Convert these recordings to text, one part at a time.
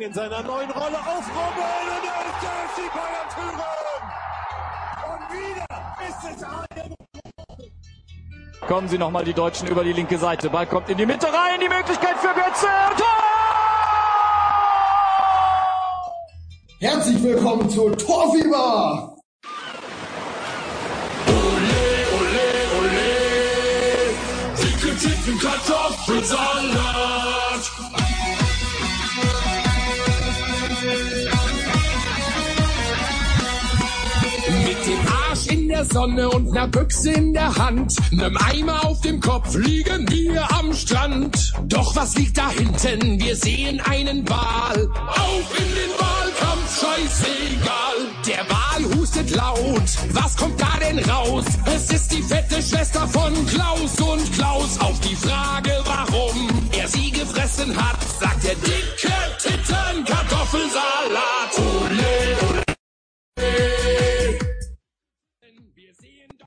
Boateng in seiner neuen Rolle aufrubbeln und er ist der FC Bayern Führen! Und wieder ist es eine Kommen sie nochmal die Deutschen über die linke Seite. Ball kommt in die Mitte rein. Die Möglichkeit für Götze. Tor! Herzlich willkommen zu Torfieber! Dicke Titten, Kartoffelsalat. Der Sonne und ner Büchse in der Hand, nem Eimer auf dem Kopf liegen wir am Strand. Doch was liegt da hinten? Wir sehen einen Wal. Auf in den Wahlkampf, scheißegal. Der Wal hustet laut. Was kommt da denn raus? Es ist die fette Schwester von Klaus und Klaus. Auf die Frage, warum er sie gefressen hat, sagt der dicke Titten Kartoffelsalat. Ole, ole.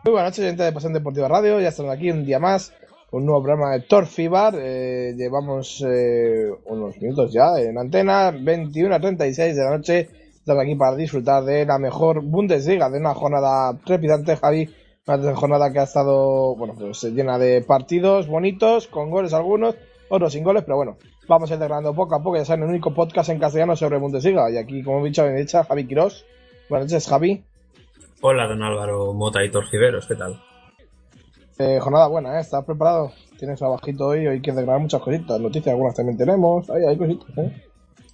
Muy buenas noches, gente de Pasión Deportiva Radio. Ya estamos aquí un día más un nuevo programa de Torfibar. Eh, llevamos eh, unos minutos ya en antena, 21 a 36 de la noche. Estamos aquí para disfrutar de la mejor Bundesliga, de una jornada trepidante, Javi. Una jornada que ha estado, bueno, pues llena de partidos bonitos, con goles algunos, otros sin goles, pero bueno, vamos a ir integrando poco a poco. Ya saben, el único podcast en castellano sobre Bundesliga. Y aquí, como he dicho, mi derecha, Javi Quirós. Buenas noches, Javi. Hola, don Álvaro Mota y Torciveros, ¿qué tal? Eh, jornada buena, ¿eh? ¿Estás preparado? Tienes trabajito hoy, hoy que grabar muchas cositas, noticias, algunas también tenemos, ahí hay cositas, ¿eh?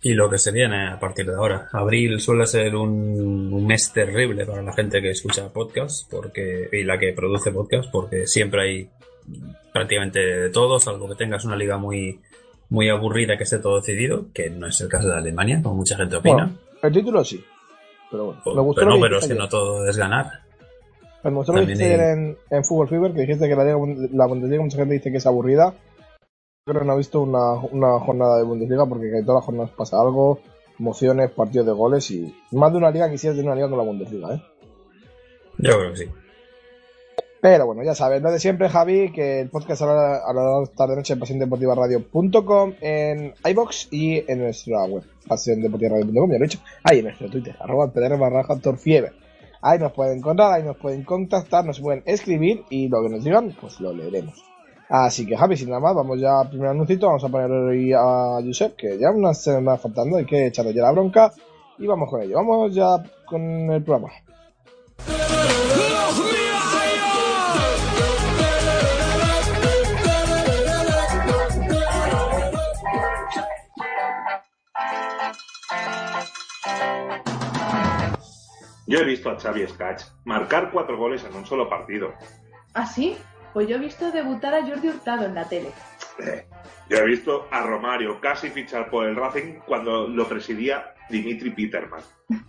Y lo que se viene a partir de ahora. Abril suele ser un, un mes terrible para la gente que escucha podcast porque, y la que produce podcast, porque siempre hay prácticamente de todo, salvo que tengas una liga muy, muy aburrida que esté todo decidido, que no es el caso de Alemania, como mucha gente opina. Bueno, el título sí, pero bueno, me gustó pero lo no, pero es que no todo es ganar. Me gustó lo que dijiste hay- en, en Fútbol Fever, que dijiste que la, la Bundesliga mucha gente dice que es aburrida. Creo que no he visto una, una jornada de Bundesliga porque en todas las jornadas pasa algo, emociones, partidos de goles y más de una liga quisiera tener una liga con la Bundesliga, ¿eh? Yo creo que sí. Pero bueno, ya sabes, lo de siempre, Javi, que el podcast a la, tarde noche en pasiondeportivaradio.com, en iBox y en nuestra web, pasiondeportivaradio.com, ya lo he dicho, ahí en nuestro Twitter, arroba pdr barra torfiever. Ahí nos pueden encontrar, ahí nos pueden contactar, nos pueden escribir y lo que nos digan, pues lo leeremos. Así que Javi, sin nada más, vamos ya al primer anuncito, vamos a poner hoy a Josep, que ya unas semanas faltando, hay que echarle ya la bronca, y vamos con ello, vamos ya con el programa. Yo he visto a Xavi Scatch marcar cuatro goles en un solo partido. ¿Ah, sí? Pues yo he visto debutar a Jordi Hurtado en la tele. Eh, Yo he visto a Romario casi fichar por el Racing cuando lo presidía Dimitri Peterman.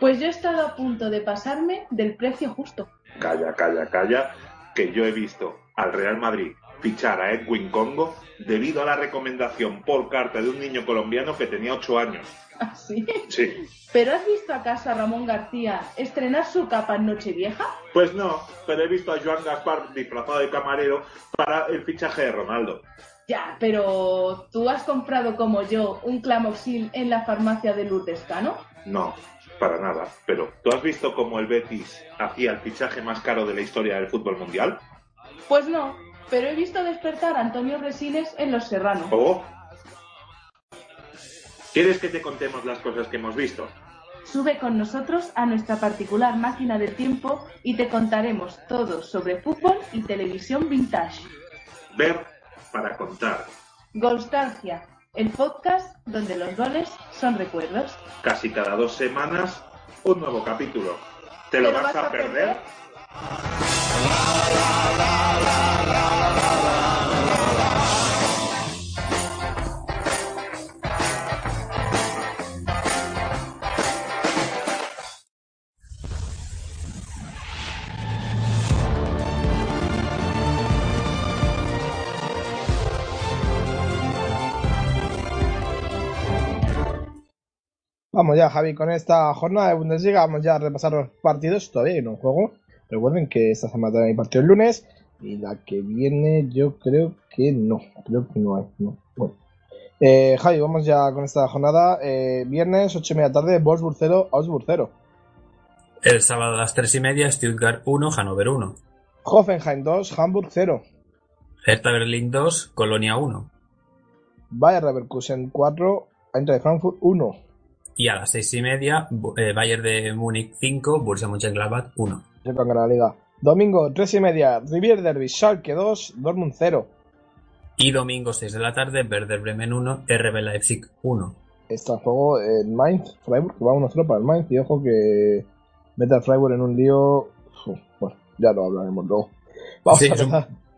Pues yo he estado a punto de pasarme del precio justo. Calla, calla, calla, que yo he visto al Real Madrid fichar a Edwin Congo debido a la recomendación por carta de un niño colombiano que tenía 8 años. ¿Ah, sí? Sí. ¿Pero has visto acaso a Ramón García estrenar su capa en Nochevieja? Pues no, pero he visto a Joan Gaspar disfrazado de camarero para el fichaje de Ronaldo. Ya, pero ¿tú has comprado como yo un clamoxil en la farmacia de Lourdes Cano? No, para nada. Pero ¿tú has visto cómo el Betis hacía el fichaje más caro de la historia del fútbol mundial? Pues no, pero he visto despertar a Antonio Resines en Los Serrano. ¿O? ¿Quieres que te contemos las cosas que hemos visto? Sube con nosotros a nuestra particular máquina del tiempo y te contaremos todo sobre fútbol y televisión vintage. Ver para contar. Golstalgia, el podcast donde los goles son recuerdos. Casi cada dos semanas, un nuevo capítulo. ¿Te lo vas a perder? Vamos ya, Javi, con esta jornada de Bundesliga vamos ya a repasar los partidos. Todavía hay un juego. Recuerden que esta semana hay partido el lunes. Y la que viene yo creo que no. Creo que no hay. No. Bueno. Eh, Javi, vamos ya con esta jornada. Eh, viernes, 8 y media tarde, Wolfsburg 0, Augsburg 0. El sábado a las 3 y media, Stuttgart 1, Hannover 1. Hoffenheim 2, Hamburg 0. Hertha Berlín 2, Colonia 1. Bayer Leverkusen 4, Eintracht Frankfurt 1. Y a las 6 y media, eh, Bayern de Múnich 5, Borussia Mönchengladbach 1. Se con la liga. Domingo, 3 y media, Rivier Derby, Schalke 2, Dortmund 0. Y domingo 6 de la tarde, Werder Bremen 1, RB Leipzig 1. Está en juego en Mainz, Freiburg, que va 1-0 para el Mainz. Y ojo que mete al Freiburg en un lío. Uf, Bueno, ya lo hablaremos luego. Vamos Sí, a es un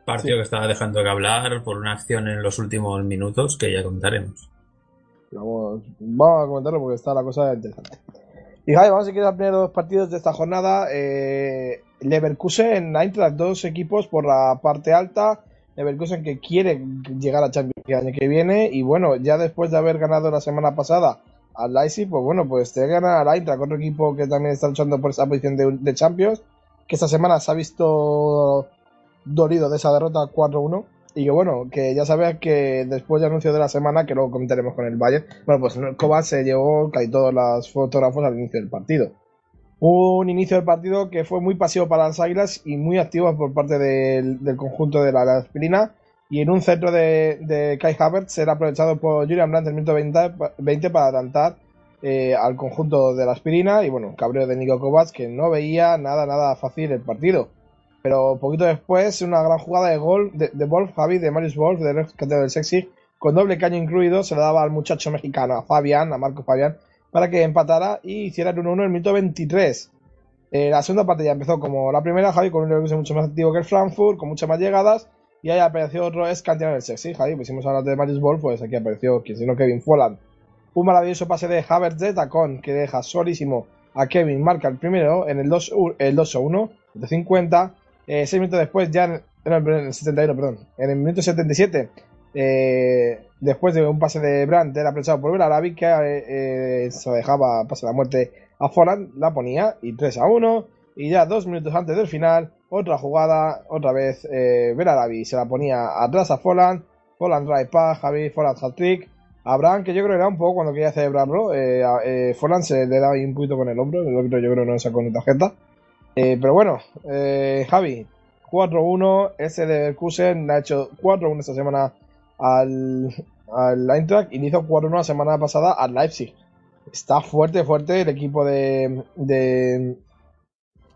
partido que estaba dejando que hablar por una acción en los últimos minutos que ya comentaremos. Vamos, vamos a comentarlo porque está la cosa interesante. Y vamos a quedar primero dos partidos de esta jornada. Eh, Leverkusen, Eintracht, dos equipos por la parte alta. Leverkusen que quiere llegar a Champions el año que viene. Y bueno, ya después de haber ganado la semana pasada al Leipzig, pues bueno, pues te gana al Eintracht, otro equipo que también está luchando por esa posición de, de Champions. Que esta semana se ha visto dolido de esa derrota 4-1. Y que bueno, que ya sabes que después del anuncio de la semana, que luego comentaremos con el Bayern, bueno, pues Kovac se llevó casi todos los fotógrafos al inicio del partido. Un inicio del partido que fue muy pasivo para las Águilas y muy activo por parte del, conjunto de la, aspirina. Y en un centro de, de Kai Havertz será aprovechado por Julian Brandt en el minuto 20, 20 para adelantar eh, al conjunto de la aspirina. Y bueno, cabreo de Nico Kovac que no veía nada, nada fácil el partido. Pero poquito después, una gran jugada de gol de, de Wolf, Javi, de Marius Wolf, de rescate del Sexy, con doble caño incluido, se lo daba al muchacho mexicano, a Fabián, a Marco Fabián, para que empatara y hiciera el 1-1 en el minuto 23. Eh, la segunda parte ya empezó como la primera, Javi, con un Leverkusen mucho más activo que el Frankfurt, con muchas más llegadas, y ahí apareció otro escanteado del Sexy, Javi, pues hicimos hablar de Marius Wolf, pues aquí apareció quien sino Kevin Folland. Un maravilloso pase de Havertz de tacón que deja solísimo a Kevin, marca el primero en el 2-1, el 2-1 de 50. Eh, seis minutos después, ya en, el 71, perdón, en el minuto 77, eh, después de un pase de Brandt, era aprovechado por Belarabi, que eh, eh, se dejaba pase la muerte a Folland, la ponía, y 3 a 1, y ya dos minutos antes del final, otra jugada, otra vez eh, se la ponía atrás a Folland, Folland trae pa, Javi, Folland hat-trick, Abraham, que yo creo que era un poco cuando quería celebrarlo, eh, a- Folland se le daba un poquito con el hombro, el otro yo creo que no sacó ni tarjeta. Eh, pero bueno, eh, Javi, 4-1, ese de Leverkusen ha hecho 4-1 esta semana al, al Eintracht y le hizo 4-1 la semana pasada al Leipzig. Está fuerte, fuerte el equipo de... de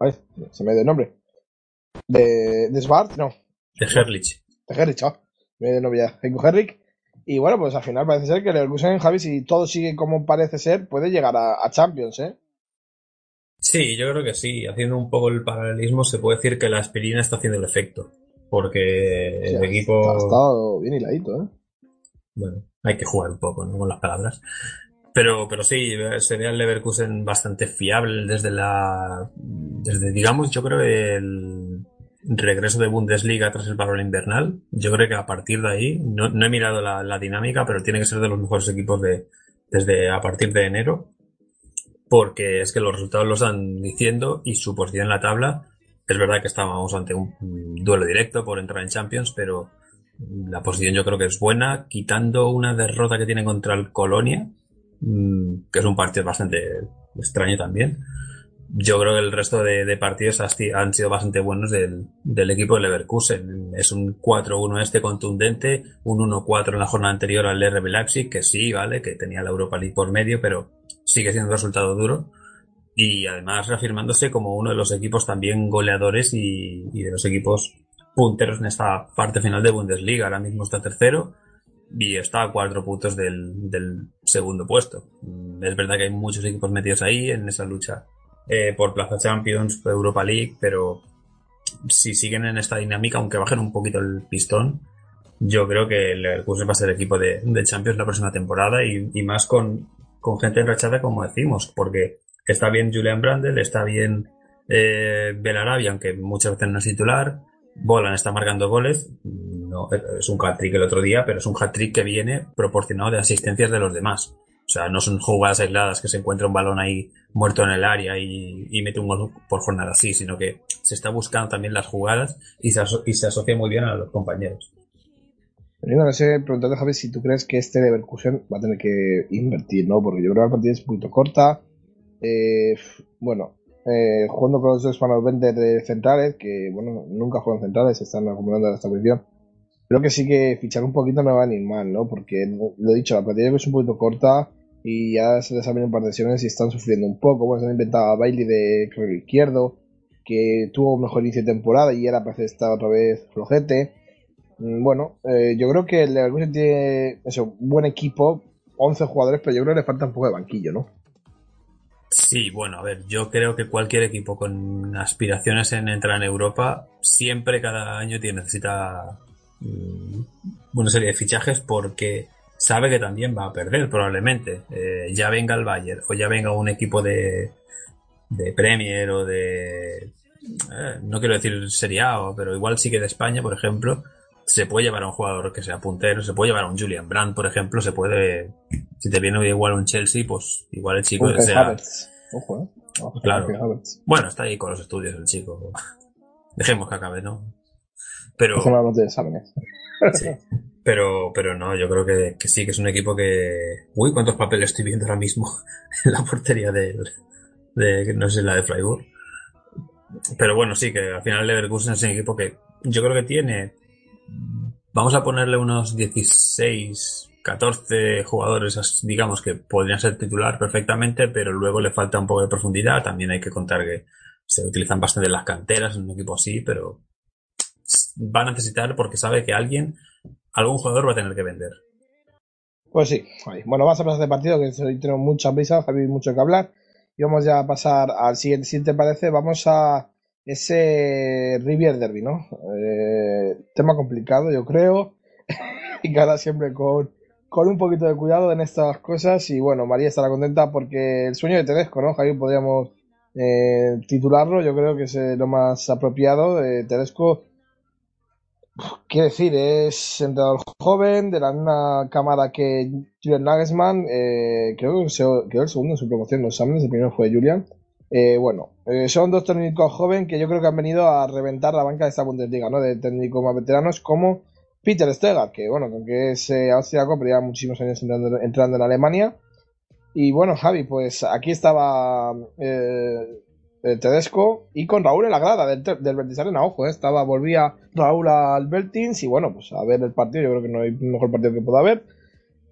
ay, se me dio el nombre. De, de Svart, no, De Herlich. de Herrich, ah, me dio el nombre ya, Heiko Herrich. Y bueno, pues al final parece ser que el Leverkusen, Javi, si todo sigue como parece ser, puede llegar a, a Champions, ¿eh? Sí, yo creo que sí. Haciendo un poco el paralelismo, se puede decir que la aspirina está haciendo el efecto. Porque el equipo. Ha estado bien hiladito, ¿eh? Bueno, hay que jugar un poco ¿no? con las palabras. Pero, pero sí, se ve al Leverkusen bastante fiable desde la. Desde, digamos, yo creo el regreso de Bundesliga tras el paro invernal. Yo creo que a partir de ahí, no, no he mirado la, la dinámica, pero tiene que ser de los mejores equipos de, desde a partir de enero. Porque es que los resultados lo están diciendo y su posición en la tabla. Es verdad que estábamos ante un duelo directo por entrar en Champions, pero la posición yo creo que es buena, quitando una derrota que tiene contra el Colonia, mm, que es un partido bastante extraño también. Yo creo que el resto de, de partidos han sido bastante buenos del, del equipo de Leverkusen. Es un 4-1 este contundente, un 1-4 en la jornada anterior al RB Leipzig, que sí, vale, que tenía la Europa League por medio, pero sigue siendo un resultado duro. Y además reafirmándose como uno de los equipos también goleadores y, de los equipos punteros en esta parte final de Bundesliga. Ahora mismo está tercero y está a cuatro puntos del, segundo puesto. Mm, Es verdad que hay muchos equipos metidos ahí en esa lucha eh, por Plaza Champions, por Europa League, pero si siguen en esta dinámica, aunque bajen un poquito el pistón, yo creo que el Leverkusen va a ser equipo de, Champions la próxima temporada y más con, con gente enrachada, como decimos, porque está bien Julian Brandel, está bien eh, Belarabi, aunque muchas veces no es titular. Bolan está marcando goles. No, es un hat-trick el otro día, pero es un hat-trick que viene proporcionado de asistencias de los demás. O sea, no son jugadas aisladas que se encuentra un balón ahí muerto en el área y, y mete un gol por jornada así, sino que se está buscando también las jugadas y se, aso- y se asocia muy bien a los compañeros. Yo no sé, preguntarte, Javi, si tú crees que este Leverkusen va a tener que invertir, ¿no? Porque yo creo que la partida es un poquito corta. Eh, bueno, eh, jugando con los dos Bender de centrales, que, bueno, nunca juegan centrales, están acumulando en esta posición. Creo que sí que fichar un poquito no va ni mal, ¿no? Porque, lo he dicho, la partida es un poquito corta y ya se les venido un par de sesiones y están sufriendo un poco. Bueno, se han inventado a Bailey de izquierdo, que tuvo un mejor inicio de temporada y ahora parece estar otra vez flojete. Mm, Bueno, eh, yo creo que el Leverkusen tiene eso, un buen equipo, 11 jugadores, pero yo creo que le falta un poco de banquillo, ¿no? Sí, bueno, a ver, yo creo que cualquier equipo con aspiraciones en entrar en Europa siempre cada año tiene, necesita mm, una serie de fichajes porque sabe que también va a perder probablemente. Eh, ya venga el Bayern o ya venga un equipo de, de Premier o de... eh, no quiero decir Serie A, pero igual sí que de España, por ejemplo, se puede llevar a un jugador que sea puntero, se puede llevar a un Julian Brandt, por ejemplo, se puede... Si te viene igual un Chelsea, pues igual el chico sea... Ojo, ¿eh? Ojo, Claro. Bueno, está ahí con los estudios el chico. Dejemos que acabe, ¿no? Pero, exámenes. sí. pero, pero no, yo creo que, que sí, que es un equipo que... Uy, cuántos papeles estoy viendo ahora mismo en la portería del, de, no sé, la de Freiburg. Pero bueno, sí, que al final Leverkusen es un equipo que yo creo que tiene... Vamos a ponerle unos 16, 14 jugadores, digamos, que podrían ser titular perfectamente, pero luego le falta un poco de profundidad. También hay que contar que se utilizan bastante las canteras en un equipo así, pero va a necesitar porque sabe que alguien, algún jugador va a tener que vender. Pues sí, bueno, vamos a pasar de partido, que hoy tenemos mucha prisa, Javi, mucho que hablar. Y vamos ya a pasar al siguiente, si te parece, vamos a ese Rivier Derby, ¿no? Eh, tema complicado, yo creo. y ahora siempre con, con un poquito de cuidado en estas cosas. Y bueno, María estará contenta porque el sueño de Tedesco, ¿no? Javi, podríamos eh, titularlo. Yo creo que es eh, lo más apropiado. de Tedesco Quiero decir, es entrenador joven, de la misma cámara que Julian Nagelsmann. eh, creo que quedó el segundo en su promoción los exámenes, el primero fue Julian. Eh, bueno, eh, son dos técnicos jóvenes que yo creo que han venido a reventar la banca de esta Bundesliga, ¿no? De técnicos más veteranos como Peter Stegard, que bueno, aunque es eh, austriaco, pero lleva muchísimos años entrando, en Alemania. Y bueno, Javi, pues aquí estaba Tedesco y con Raúl en la grada del, del Betis Arena, ojo, estaba, volvía Raúl al Beltins y bueno, pues a ver el partido, yo creo que no hay mejor partido que pueda haber.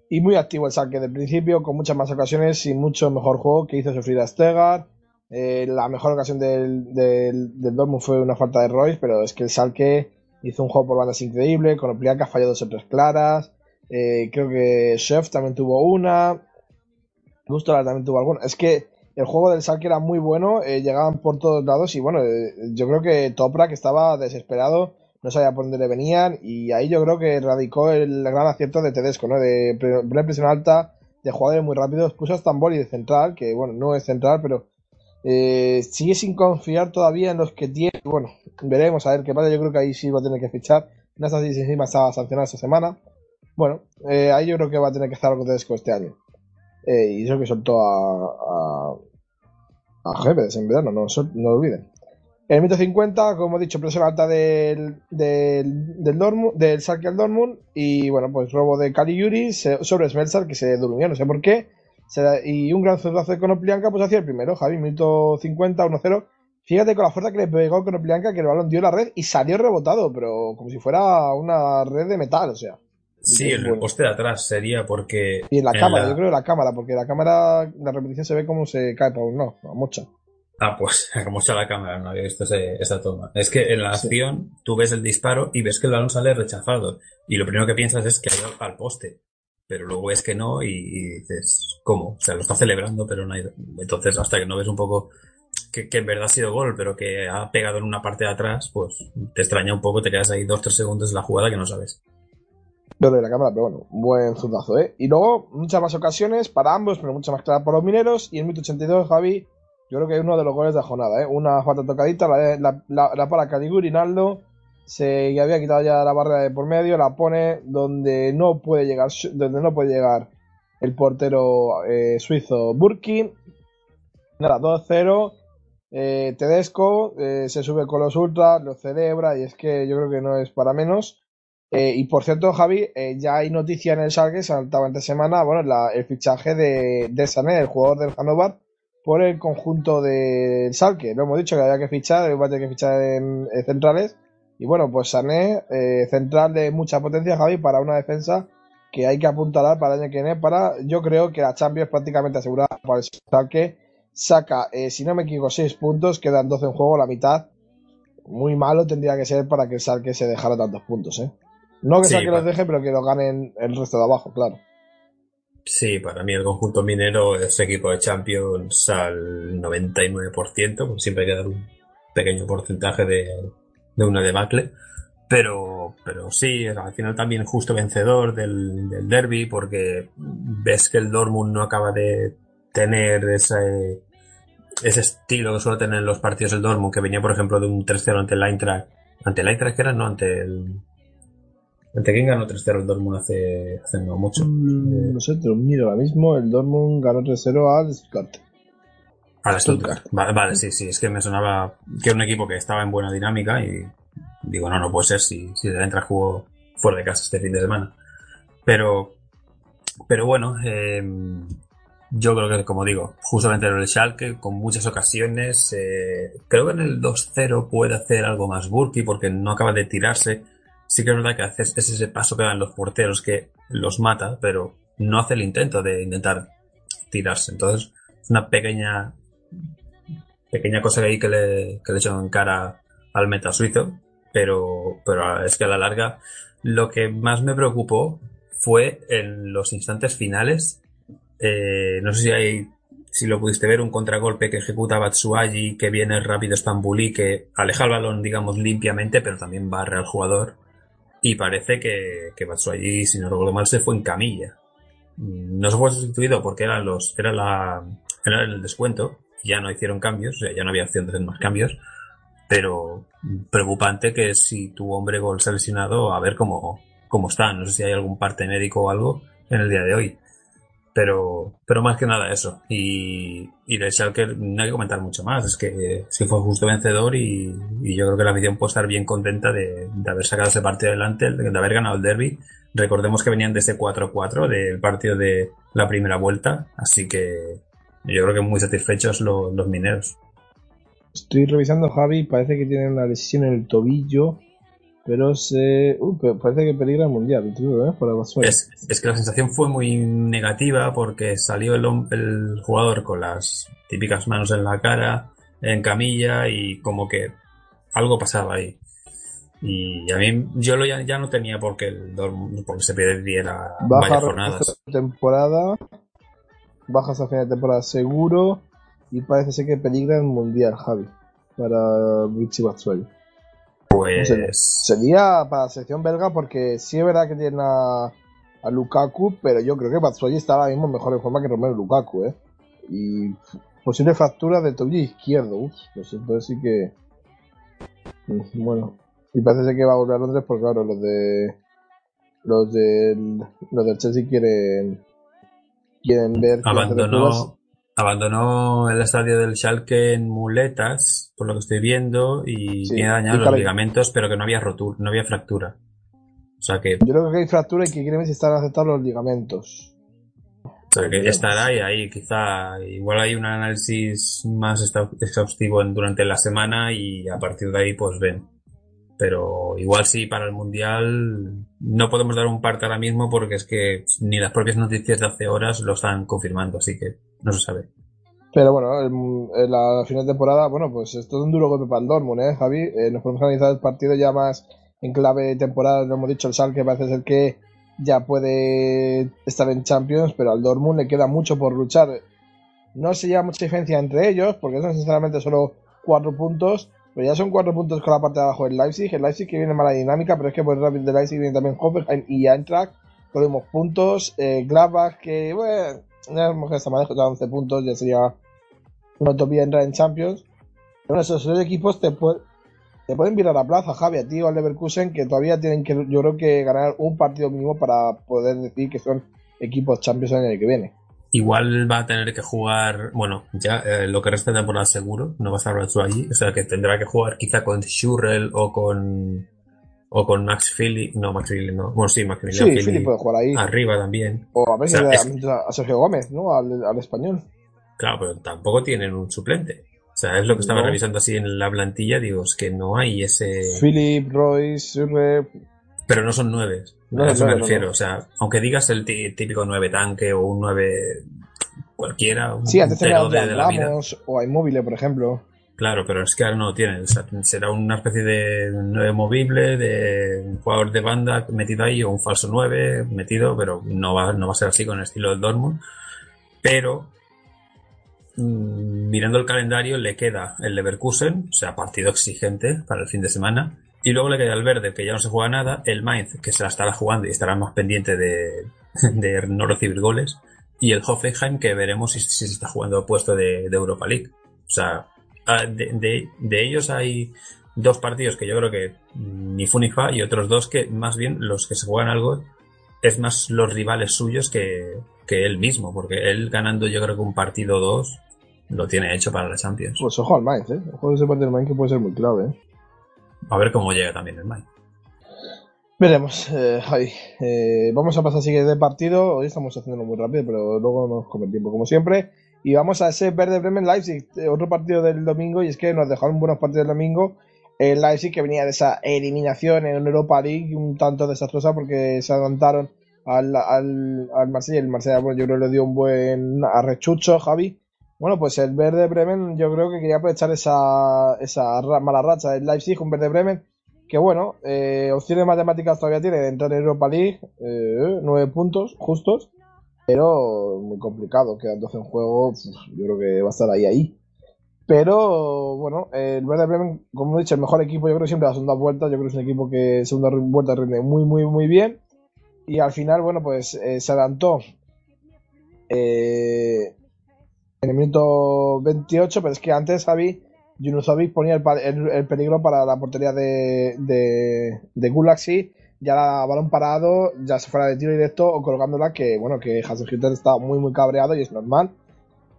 Y muy activo el saque del principio, con muchas más ocasiones y mucho mejor juego que hizo sufrir a Stegar. Eh, la mejor ocasión del, del, del Dortmund fue una falta de Royce, pero es que el Salque hizo un juego por bandas increíble, con Opliaca falló dos o tres claras. Eh, creo que Chef también tuvo una. Gustola también tuvo alguna. Es que el juego del Salque era muy bueno, eh, llegaban por todos lados y bueno, eh, yo creo que Toprak estaba desesperado, no sabía por dónde le venían y ahí yo creo que radicó el gran acierto de Tedesco, ¿no? De pre- presión alta, de jugadores muy rápidos, puso a Stamboli de central, que bueno, no es central, pero eh, sigue sin confiar todavía en los que tiene. Bueno, veremos a ver qué pasa, yo creo que ahí sí va a tener que fichar. Nasa encima estaba sancionado esta semana. Bueno, eh, ahí yo creo que va a tener que hacer algo Tedesco este año. Eh, y eso que soltó a, a, a Jefes en verano, no, no lo olviden. En el minuto 50, como he dicho, presión alta del, del, del, Dortmund, del al Dortmund. Y bueno, pues robo de Caligiuri se- sobre Smeltsar, que se durmió, no sé por qué. Y un gran zurdazo de Konoplianka, pues hacía el primero, Javi, minuto 50, 1-0. Fíjate con la fuerza que le pegó Konoplianka, que el balón dio la red y salió rebotado, pero como si fuera una red de metal, o sea. Sí, en el Bueno. poste de atrás sería porque... Y en la en cámara, la- yo creo la cámara, porque la cámara, la repetición se ve como se cae por un no, a mucha. Ah, pues como está la cámara, no había visto ese- esa toma. Es que en la Sí. acción tú ves el disparo y ves que el balón sale rechazado. Y lo primero que piensas es que ha ido al poste. Pero luego ves que no y, dices, ¿cómo? O sea, lo está celebrando, pero no ha ido. Entonces, hasta que no ves un poco que, que en verdad ha sido gol, pero que ha pegado en una parte de atrás, pues te extraña un poco, te quedas ahí dos, tres segundos en la jugada que no sabes. Lo de la cámara, pero bueno, buen zurdazo, ¿eh? Y luego, muchas más ocasiones para ambos, pero mucho más clara por los mineros. Y en el minuto 82, Javi, yo creo que es uno de los goles de la jornada, ¿eh? Una falta tocadita, la, la para Caliguri, Naldo, se había quitado ya la barrera de por medio, la pone donde no puede llegar, donde no puede llegar el portero eh, suizo Burki. Nada, 2-0. Eh, Tedesco eh, se sube con los ultras, lo celebra y es que yo creo que no es para menos. Y por cierto, Javi, ya hay noticia en el Schalke, saltaba esta semana, bueno, la- el fichaje de, de Sané, el jugador del Hannover, por el conjunto del Schalke. Lo hemos dicho que había que fichar, va a que fichar en centrales. Y bueno, pues Sané, eh, central de mucha potencia, Javi, para una defensa que hay que apuntalar para el año que viene. Para, yo creo que la Champions prácticamente asegurada para el Schalke. Saca, eh, si no me equivoco, 6 puntos, quedan 12 en juego, la mitad. Muy malo tendría que ser para que el Schalke se dejara tantos puntos, ¿eh? No que Sí, Schalke los deje, pero que lo ganen el resto de abajo, claro. Sí, para mí el conjunto minero es equipo de Champions al 99%, porque siempre hay que dar un pequeño porcentaje de, de una debacle. Pero, pero sí, al final también justo vencedor del, del derby, porque ves que el Dortmund no acaba de tener ese, ese estilo que suele tener en los partidos del Dortmund, que venía, por ejemplo, de un 3-0 ante el Eintracht. ¿Ante el Eintracht que era? No, ante el... ¿Ante quién ganó 3-0 el Dortmund hace, hace no mucho? Mm, no sé, te lo miro ahora mismo. El Dortmund ganó 3-0 al Stuttgart. A la Stuttgart. Stuttgart. Vale, vale, sí, sí, es que me sonaba que era un equipo que estaba en buena dinámica y digo, no, no puede ser si, si el Eintracht jugó fuera de casa este fin de semana. Pero, pero bueno, eh, yo creo que, como digo, justamente el Schalke, con muchas ocasiones, eh, creo que en el 2-0 puede hacer algo más Burki porque no acaba de tirarse. Sí que es verdad que hace, es ese paso que dan los porteros que los mata, pero no hace el intento de intentar tirarse. Entonces, es una pequeña pequeña cosa ahí que le, que le echan en cara al meta suizo, pero, pero es que a la larga lo que más me preocupó fue en los instantes finales. Eh, no sé si hay, si lo pudiste ver, un contragolpe que ejecuta Batsuagi, que viene rápido Stambuli, que aleja el balón, digamos, limpiamente, pero también barre al jugador. Y parece que, que Batsuagi, si no recuerdo mal, se fue en camilla. Mm, No se fue sustituido porque eran los, era la, era el descuento. Ya no hicieron cambios, ya no había opción de hacer más cambios. Pero preocupante que si tu hombre gol se ha lesionado, a ver cómo, cómo está. No sé si hay algún parte médico o algo en el día de hoy. Pero, pero más que nada eso. Y, y del Schalke no hay que comentar mucho más. Es que sí fue justo vencedor y, yo creo que la afición puede estar bien contenta de, de haber sacado ese partido adelante, de, de haber ganado el derby. Recordemos que venían de ese 4-4 del partido de la primera vuelta. Así que yo creo que muy satisfechos los, los mineros. Estoy revisando Javi, parece que tiene una lesión en el tobillo, pero se. Uh, pero parece que peligra el mundial, ¿eh? Para. Es, es que la sensación fue muy negativa porque salió el, el jugador con las típicas manos en la cara, en camilla y como que algo pasaba ahí. Y a mí yo lo ya, ya no tenía porque el porque se perdiera varias jornadas. temporada, bajas a final de temporada seguro, y parece ser que peligra el mundial, Javi, para Richie Batshuayi. Pues Sería para la selección belga porque sí es verdad que tiene a, a Lukaku, pero yo creo que Batshuayi está ahora mismo mejor en forma que Romero Lukaku, ¿eh? Y posible fractura de tobillo izquierdo, uff, pues entonces sí que... Mm, Bueno, y parece ser que va a volver a Londres porque claro, los de... Los del, los del Chelsea quieren... Quieren ver... abandonó, abandonó el estadio del Schalke en muletas, por lo que estoy viendo, y Sí, tiene dañados y los ligamentos, pero que no había rotura, no había fractura. O sea que Yo creo que hay fractura y que quieren ver si están aceptados los ligamentos. O sea, que estará ahí, ahí, quizá. Igual hay un análisis más exhaustivo durante la semana y a partir de ahí, pues ven. Pero igual sí, para el Mundial no podemos dar un parte ahora mismo porque es que ni las propias noticias de hace horas lo están confirmando, así que no se sabe. Pero bueno, en, en la final de temporada, bueno, pues esto es un duro golpe para el Dortmund, ¿eh, Javi? Eh, nos podemos analizar el partido ya más en clave temporada, lo hemos dicho, el Schalke parece ser que ya puede estar en Champions, pero al Dortmund le queda mucho por luchar. No se lleva mucha diferencia entre ellos, porque son sinceramente solo cuatro puntos, pero ya son cuatro puntos con la parte de abajo del Leipzig, el Leipzig que viene mala dinámica, pero es que por el Rapid de Leipzig viene también Hoffenheim y Eintracht, mismos puntos, eh, Gladbach que, bueno, ya hemos que está ya 11 puntos, ya sería una utopía entrar en Champions. Bueno, esos tres equipos te, pu- te pueden virar a plaza, Javi, a ti o al Leverkusen, que todavía tienen que, yo creo que ganar un partido mínimo para poder decir que son equipos Champions el año que viene. Igual va a tener que jugar, bueno, ya eh, lo que resta de temporada seguro, no va a estar Bradshaw allí, o sea que tendrá que jugar quizá con Schurrell o con o con Max Philly, no Max Philly, no, bueno sí, Max Philly, Sí, Philly puede jugar ahí. arriba también. O a veces O sea, a, es- a Sergio Gómez, ¿no? Al, al español. Claro, pero tampoco tienen un suplente. O sea, es lo que estaba No. revisando así en la plantilla, digo, es que no hay ese... Philip, Royce, Surre. Pero no son nueve. No, a eso me refiero. O sea, aunque digas el tí- típico nueve tanque o un nueve cualquiera, un Sí, antes de, de la vida. O por ejemplo. Claro, pero es que ahora no lo tienen. O sea, será una especie de nueve movible, de un jugador de banda metido ahí o un falso nueve metido, pero no va, no va a ser así con el estilo del Dortmund. Pero mm, mirando el calendario le queda el Leverkusen, o sea, partido exigente para el fin de semana. Y luego le queda el verde, que ya no se juega nada, el Mainz, que se la estará jugando y estará más pendiente de, de no recibir goles, y el Hoffenheim, que veremos si, se está jugando el puesto de, Europa League. O sea, ah, de, de- ellos hay dos partidos que yo creo que ni fu ni fa, y otros dos que más bien los que se juegan algo es más los rivales suyos que, que él mismo, porque él ganando yo creo que un partido o dos lo tiene hecho para la Champions. Pues ojo al Mainz, ¿eh? Ojo a ese partido del Mainz que puede ser muy clave, ¿eh? A ver cómo llega también el Mainz. Veremos, eh. Eh, vamos a pasar al siguiente partido. Hoy estamos haciéndolo muy rápido, pero luego nos come el tiempo, como siempre. Y vamos a ese Verde Bremen Leipzig, eh, otro partido del domingo. Y es que nos dejaron buenos partidos el domingo. El Leipzig que venía de esa eliminación en Europa League, un tanto desastrosa porque se adelantaron al, al, al Marsella. El Marsella, bueno, yo creo que le dio un buen arrechucho, Javi. Bueno, pues el Verde Bremen, yo creo que quería aprovechar esa, esa mala racha del Leipzig, un Verde Bremen que bueno, eh, opciones matemáticas todavía tiene de entrar en Europa League, eh, nueve puntos justos, pero muy complicado, quedan 12 en juego, uf, yo creo que va a estar ahí, ahí. Pero bueno, el Werder Bremen, como he dicho, el mejor equipo, yo creo siempre la segunda vuelta, yo creo que es un equipo que segunda vuelta rinde muy, muy, muy bien. Y al final, bueno, pues eh, se adelantó eh, en el minuto 28, pero es que antes Javi Junuzovic ponía el, peligro para la portería de, de, Gulaxi. Ya la balón parado, ya se fuera de tiro directo o colgándola, que bueno, que Hasenhüttl está muy muy cabreado y es normal.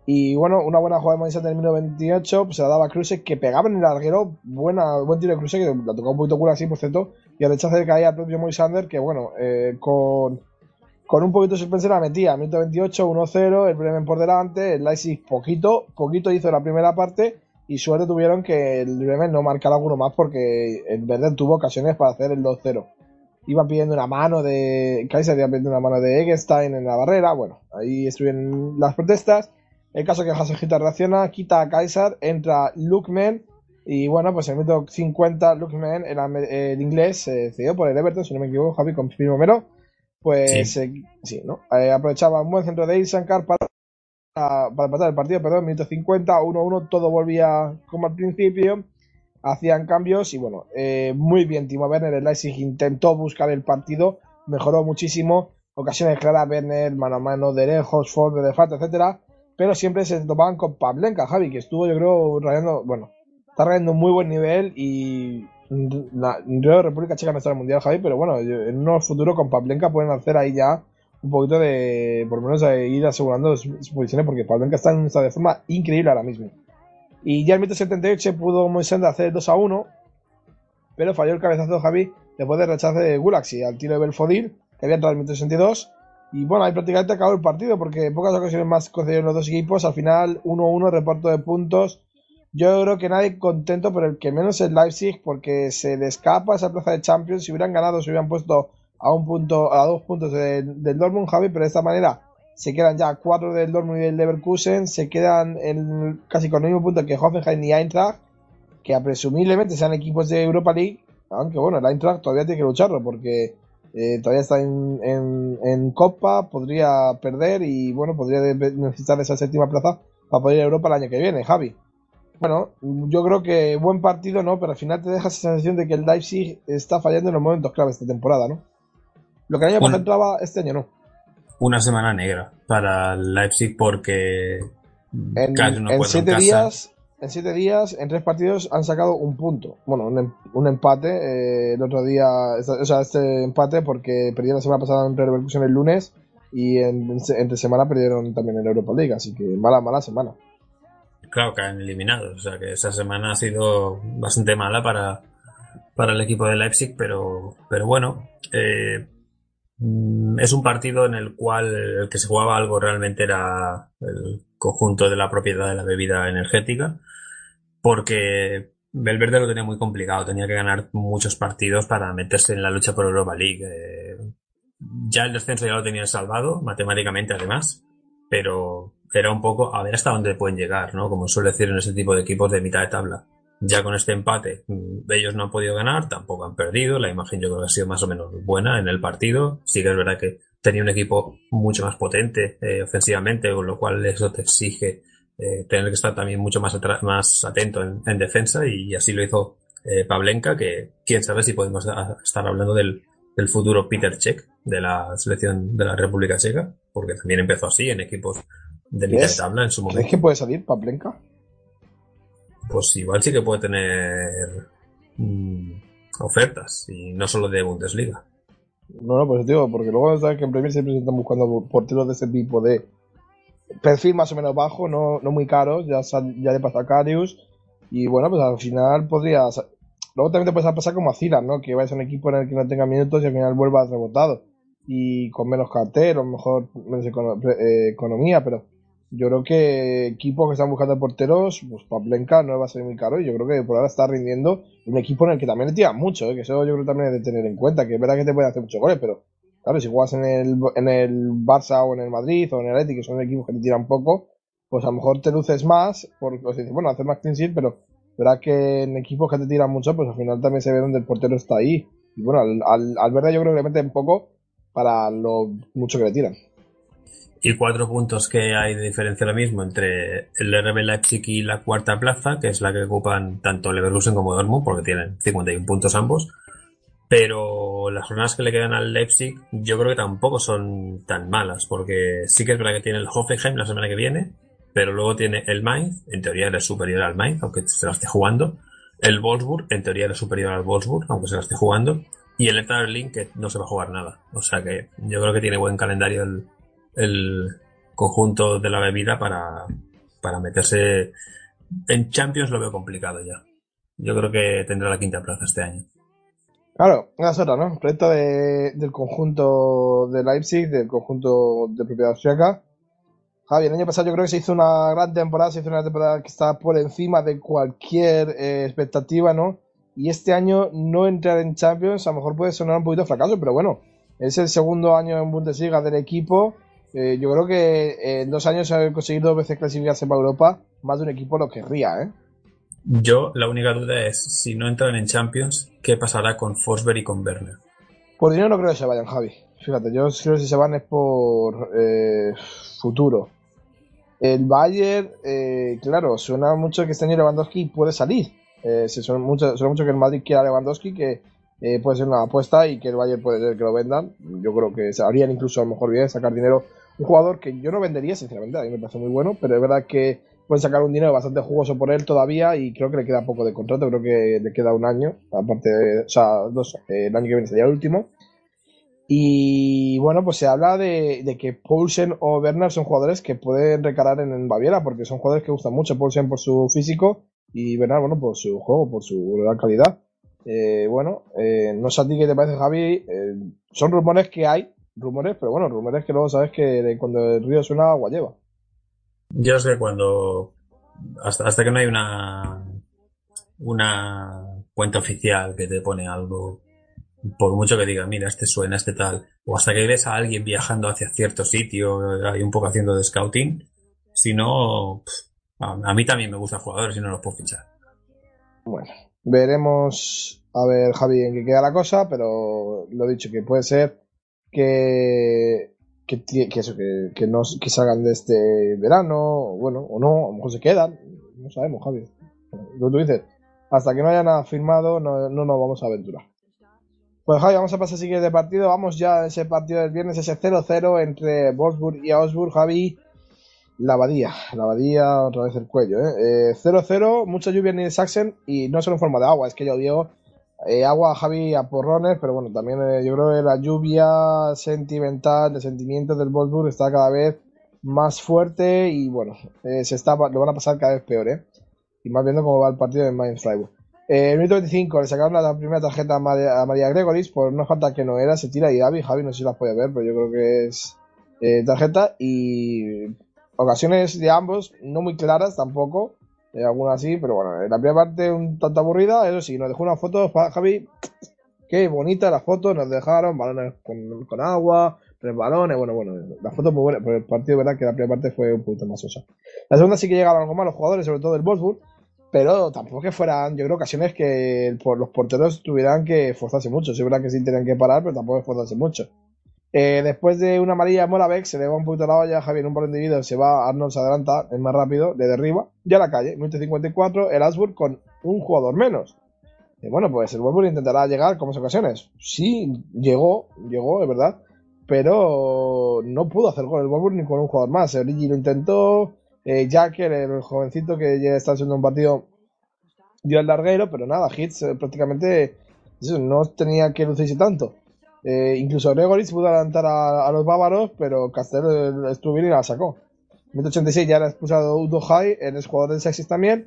Y bueno, una buena jugada de Moisés en el minuto 28, pues se la daba a que pegaba en el larguero, buena, buen tiro de Kruse, que la tocó un poquito Gulaxi, por cierto, y al rechazo de caía el propio Moisander, que bueno, eh, con, con un poquito de suspense la metía. Minuto 28, 1-0, el Bremen por delante, el Leipzig poquito, poquito hizo la primera parte y suerte tuvieron que el Bremen no marcara alguno más porque el Verde tuvo ocasiones para hacer el 2-0. Iban pidiendo una mano de Kaiser, iban pidiendo una mano de Eggestein en la barrera, bueno, ahí estuvieron las protestas. El caso que Hasenhüttl reacciona, quita a Kaiser, entra Lukman y bueno, pues en el minuto 50 Lukman, el, el inglés, eh, cedido por el Everton, si no me equivoco, Javi, confírmamelo. Pues Sí. eh, sí, ¿no? Eh, aprovechaba un buen centro de Isankar para, para empatar el partido, perdón, minuto 50, 1-1, todo volvía como al principio. Hacían cambios y bueno, eh, muy bien Timo Werner, el Leipzig intentó buscar el partido, mejoró muchísimo, ocasiones claras, Werner, mano a mano, de lejos, Ford, de falta, etcétera, pero siempre se topaban con Pavlenka, Javi, que estuvo yo creo rayando, bueno, está rayando un muy buen nivel y la la República Checa no el Mundial, Javi, pero bueno, yo- en unos futuros con Pavlenka pueden hacer ahí ya un poquito de, por lo menos, ir asegurando sus, posiciones, porque Pavlenka está en un estado de forma increíble ahora mismo. Y ya el minuto 78 pudo Moisés hacer 2 a 1, pero falló el cabezazo de Javi después del rechazo de Gulaxi al tiro de Belfodil, que había entrado en el minuto 62. Y bueno, ahí prácticamente acabó el partido, porque en pocas ocasiones más concedieron los dos equipos. Al final, 1-1, reparto de puntos. Yo creo que nadie contento, pero el que menos es Leipzig, porque se le escapa esa plaza de Champions. Si hubieran ganado, se hubieran puesto a un punto, a dos puntos de- del Dortmund, Javi, pero de esta manera se quedan ya cuatro del Dortmund y del Leverkusen, se quedan en, casi con el mismo punto que Hoffenheim y Eintracht, que presumiblemente sean equipos de Europa League, aunque bueno, el Eintracht todavía tiene que lucharlo, porque eh, todavía está en, en, Copa, podría perder y bueno, podría necesitar esa séptima plaza para poder ir a Europa el año que viene, Javi. Bueno, yo creo que buen partido, ¿no? Pero al final te deja esa sensación de que el Leipzig está fallando en los momentos claves esta temporada, ¿no? Lo que el año pasado entraba, este año no. Una semana negra para el Leipzig porque En, no siete días, en siete días, en tres partidos han sacado un punto. Bueno, un, em- un empate eh, el otro día, o sea, este empate porque perdieron la semana pasada en Leverkusen el lunes y en, entre semana perdieron también en Europa League, así que mala, mala semana. Claro, que han eliminado, o sea que esa semana ha sido bastante mala para, para el equipo de Leipzig, pero, pero bueno, eh, mm, es un partido en el cual el que se jugaba algo realmente era el conjunto de la propiedad de la bebida energética, porque Belverde lo tenía muy complicado, tenía que ganar muchos partidos para meterse en la lucha por Europa League. Eh, ya el descenso ya lo tenían salvado, matemáticamente además, pero era un poco a ver hasta dónde pueden llegar, ¿no? Como suele decir en ese tipo de equipos de mitad de tabla. Ya con este empate, mm, ellos no han podido ganar, tampoco han perdido, la imagen yo creo que ha sido más o menos buena en el partido. Sí que es verdad que tenía un equipo mucho más potente eh, ofensivamente, con lo cual eso te exige eh, tener que estar también mucho más, más atento en, defensa y así lo hizo eh, que quién sabe si podemos estar hablando del, del futuro Peter Cech de la selección de la República Checa, porque también empezó así en equipos de mitad tabla en su momento. ¿Crees que puede salir Pavlenka? Pues igual sí que puede tener mm, ofertas y no solo de Bundesliga. No, no, pues digo, porque luego sabes que en Premier siempre se están buscando porteros de ese tipo de perfil más o menos bajo, no, no muy caro, ya, ya le pasa a Carius. Y bueno, pues al final podría. Luego también te puede pasar como a Zilan, ¿no? Que vayas a un equipo en el que no tenga minutos y al final vuelvas rebotado. Y con menos cartero, mejor menos eh, economía, pero yo creo que equipos que están buscando porteros, pues Pavlenka no va a ser muy caro y yo creo que por ahora está rindiendo un equipo en el que también le tira mucho, ¿eh? que eso yo creo también es de tener en cuenta, que es verdad que te puede hacer muchos goles, pero Claro, si juegas en el, en el Barça o en el Madrid o en el Atleti, que son equipos que te tiran poco, pues a lo mejor te luces más, porque bueno, hacer más clean pero verá que en equipos que te tiran mucho, pues al final también se ve donde el portero está ahí. Y bueno, al, al, verde yo creo que le mete un poco para lo mucho que le tiran. Y cuatro puntos que hay de diferencia ahora mismo entre el RB Leipzig y la cuarta plaza, que es la que ocupan tanto Leverkusen como Dortmund, porque tienen 51 puntos ambos. Pero las jornadas que le quedan al Leipzig yo creo que tampoco son tan malas, porque sí que es verdad que tiene el Hoffenheim la semana que viene, pero luego tiene el Mainz, en teoría es superior al Mainz, aunque se la esté jugando, el Wolfsburg, en teoría es superior al Wolfsburg, aunque se la esté jugando, y el Hertha que no se va a jugar nada. O sea que yo creo que tiene buen calendario el, el conjunto de la bebida para, para meterse en Champions lo veo complicado ya. Yo creo que tendrá la quinta plaza este año. Claro, es otra, ¿no? Proyecto de, del conjunto de Leipzig, del conjunto de propiedad austriaca. Javi, el año pasado yo creo que se hizo una gran temporada, se hizo una temporada que está por encima de cualquier eh, expectativa, ¿no? Y este año no entrar en Champions a lo mejor puede sonar un poquito fracaso, pero bueno, es el segundo año en Bundesliga del equipo. Eh, yo creo que en dos años haber conseguido dos veces clasificarse para Europa, más de un equipo lo querría, ¿eh? Yo, la única duda es, si no entran en Champions, ¿qué pasará con Forsberg y con Werner? Por dinero no creo que se vayan, Javi. Fíjate, yo creo que si se van es por eh, futuro. El Bayern, eh, claro, suena mucho que este año Lewandowski puede salir. Eh, se suena, mucho, suena mucho que el Madrid quiera Lewandowski, que eh, puede ser una apuesta y que el Bayern puede ser que lo vendan. Yo creo que se harían incluso a lo mejor bien sacar dinero. Un jugador que yo no vendería, sinceramente, a mí me parece muy bueno, pero es verdad que pueden sacar un dinero bastante jugoso por él todavía y creo que le queda poco de contrato, creo que le queda un año, aparte de, o sea, dos, eh, el año que viene sería el último. Y bueno, pues se habla de, que Poulsen o Werner son jugadores que pueden recalar en, Baviera, porque son jugadores que gustan mucho, Poulsen por su físico y Werner, bueno, por su juego, por su gran calidad. Eh, bueno, eh, no sé a ti qué te parece, Javi. son rumores que hay, rumores, pero bueno, rumores que luego sabes que cuando el río suena, agua lleva. Yo sé cuando. Hasta, hasta que no hay una. Una cuenta oficial que te pone algo. Por mucho que diga, mira, este suena, este tal. O hasta que ves a alguien viajando hacia cierto sitio, hay un poco haciendo de scouting. Si no. a, mí también me gustan jugadores y no los puedo fichar. Bueno, veremos. A ver, Javi, en qué queda la cosa, pero lo dicho, que puede ser que que, eso, que, que, no, que salgan de este verano, bueno, o no, a lo mejor se quedan, no sabemos, Javi. Lo que tú dices, hasta que no haya nada firmado, no, no nos vamos a aventurar. Pues Javi, vamos a pasar siguiente de partido, vamos ya a ese partido del viernes, ese 0-0 entre Wolfsburg y Augsburg, Javi. La abadía, la abadía otra vez el cuello, ¿eh? 0-0, eh, mucha lluvia en el Sachsen y no solo en forma de agua, es que llovió Eh, agua, Javi, a porrones, pero bueno, también eh, yo creo que la lluvia sentimental, de sentimientos del Wolfsburg está cada vez más fuerte y bueno, eh, se está, lo van a pasar cada vez peor, ¿eh? Y más viendo cómo va el partido de Mainz Freiburg. Eh, el minuto 25 le sacaron la primera tarjeta a María, Gregoris por una falta que no era, se tira y Gaby, Javi, no sé si las puede ver, pero yo creo que es tarjeta y ocasiones de ambos, no muy claras tampoco, eh, algunas sí, pero bueno, en la primera parte un tanto aburrida, eso sí, nos dejó una foto, Javi, qué bonita la foto, nos dejaron balones con, con agua, tres balones, bueno, bueno, la foto muy buena, pero el partido, verdad, que la primera parte fue un poquito más sosa. La segunda sí que llegaron algo más los jugadores, sobre todo el Wolfsburg, pero tampoco que fueran, yo creo, ocasiones que por los porteros tuvieran que esforzarse mucho. Es verdad que sí tenían que parar, pero tampoco esforzarse mucho. Eh, después de una amarilla Moravec, se le va un poquito la olla, Javier, un par de individuos, se va, Arnold se adelanta, es más rápido, le derriba, ya a la calle, minuto 54, el Asburg con un jugador menos. Y bueno, pues el Wolfsburg intentará llegar como ocasiones. Sí, llegó, llegó, es verdad, pero no pudo hacer gol el Wolfsburg ni con un jugador más. Origi lo intentó, eh, Jacker, el jovencito que ya está haciendo un partido, dio el larguero, pero nada, Hits eh, prácticamente no tenía que lucirse tanto. Eh, incluso Gregoris pudo adelantar a, los bávaros, pero Castell estuvo bien y la sacó. En 186 ya era expulsado Udo High, el jugador del Sexis también.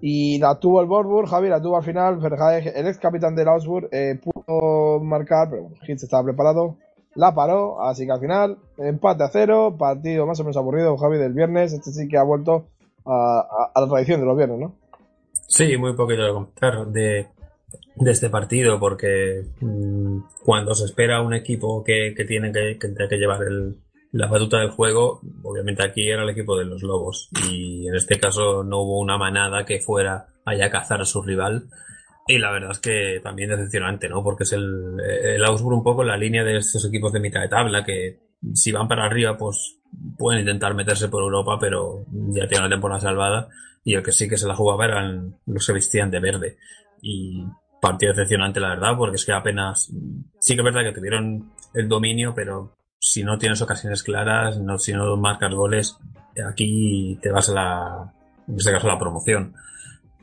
Y la tuvo el Borburg, Javier la tuvo al final. Verhaeg, el ex capitán del Augsburg, eh, pudo marcar, pero bueno, Hits estaba preparado. La paró, así que al final, empate a cero, partido más o menos aburrido, Javi, del viernes. Este sí que ha vuelto a la tradición de los viernes, ¿no? Sí, muy poquito de comentar de, de este partido, porque mmm, cuando se espera un equipo que, que tiene que, que, que llevar el, la batuta del juego, obviamente aquí era el equipo de los Lobos, y en este caso no hubo una manada que fuera allá a cazar a su rival, y la verdad es que también decepcionante, ¿no? Porque es el, el Augsburg un poco la línea de estos equipos de mitad de tabla que si van para arriba, pues pueden intentar meterse por Europa, pero ya tienen la temporada salvada. Y el que sí que se la jugaba eran los que vestían de verde. Y partido decepcionante, la verdad, porque es que apenas. Sí que es verdad que tuvieron el dominio, pero si no tienes ocasiones claras, no, si no marcas goles, aquí te vas a la. En este caso, a la promoción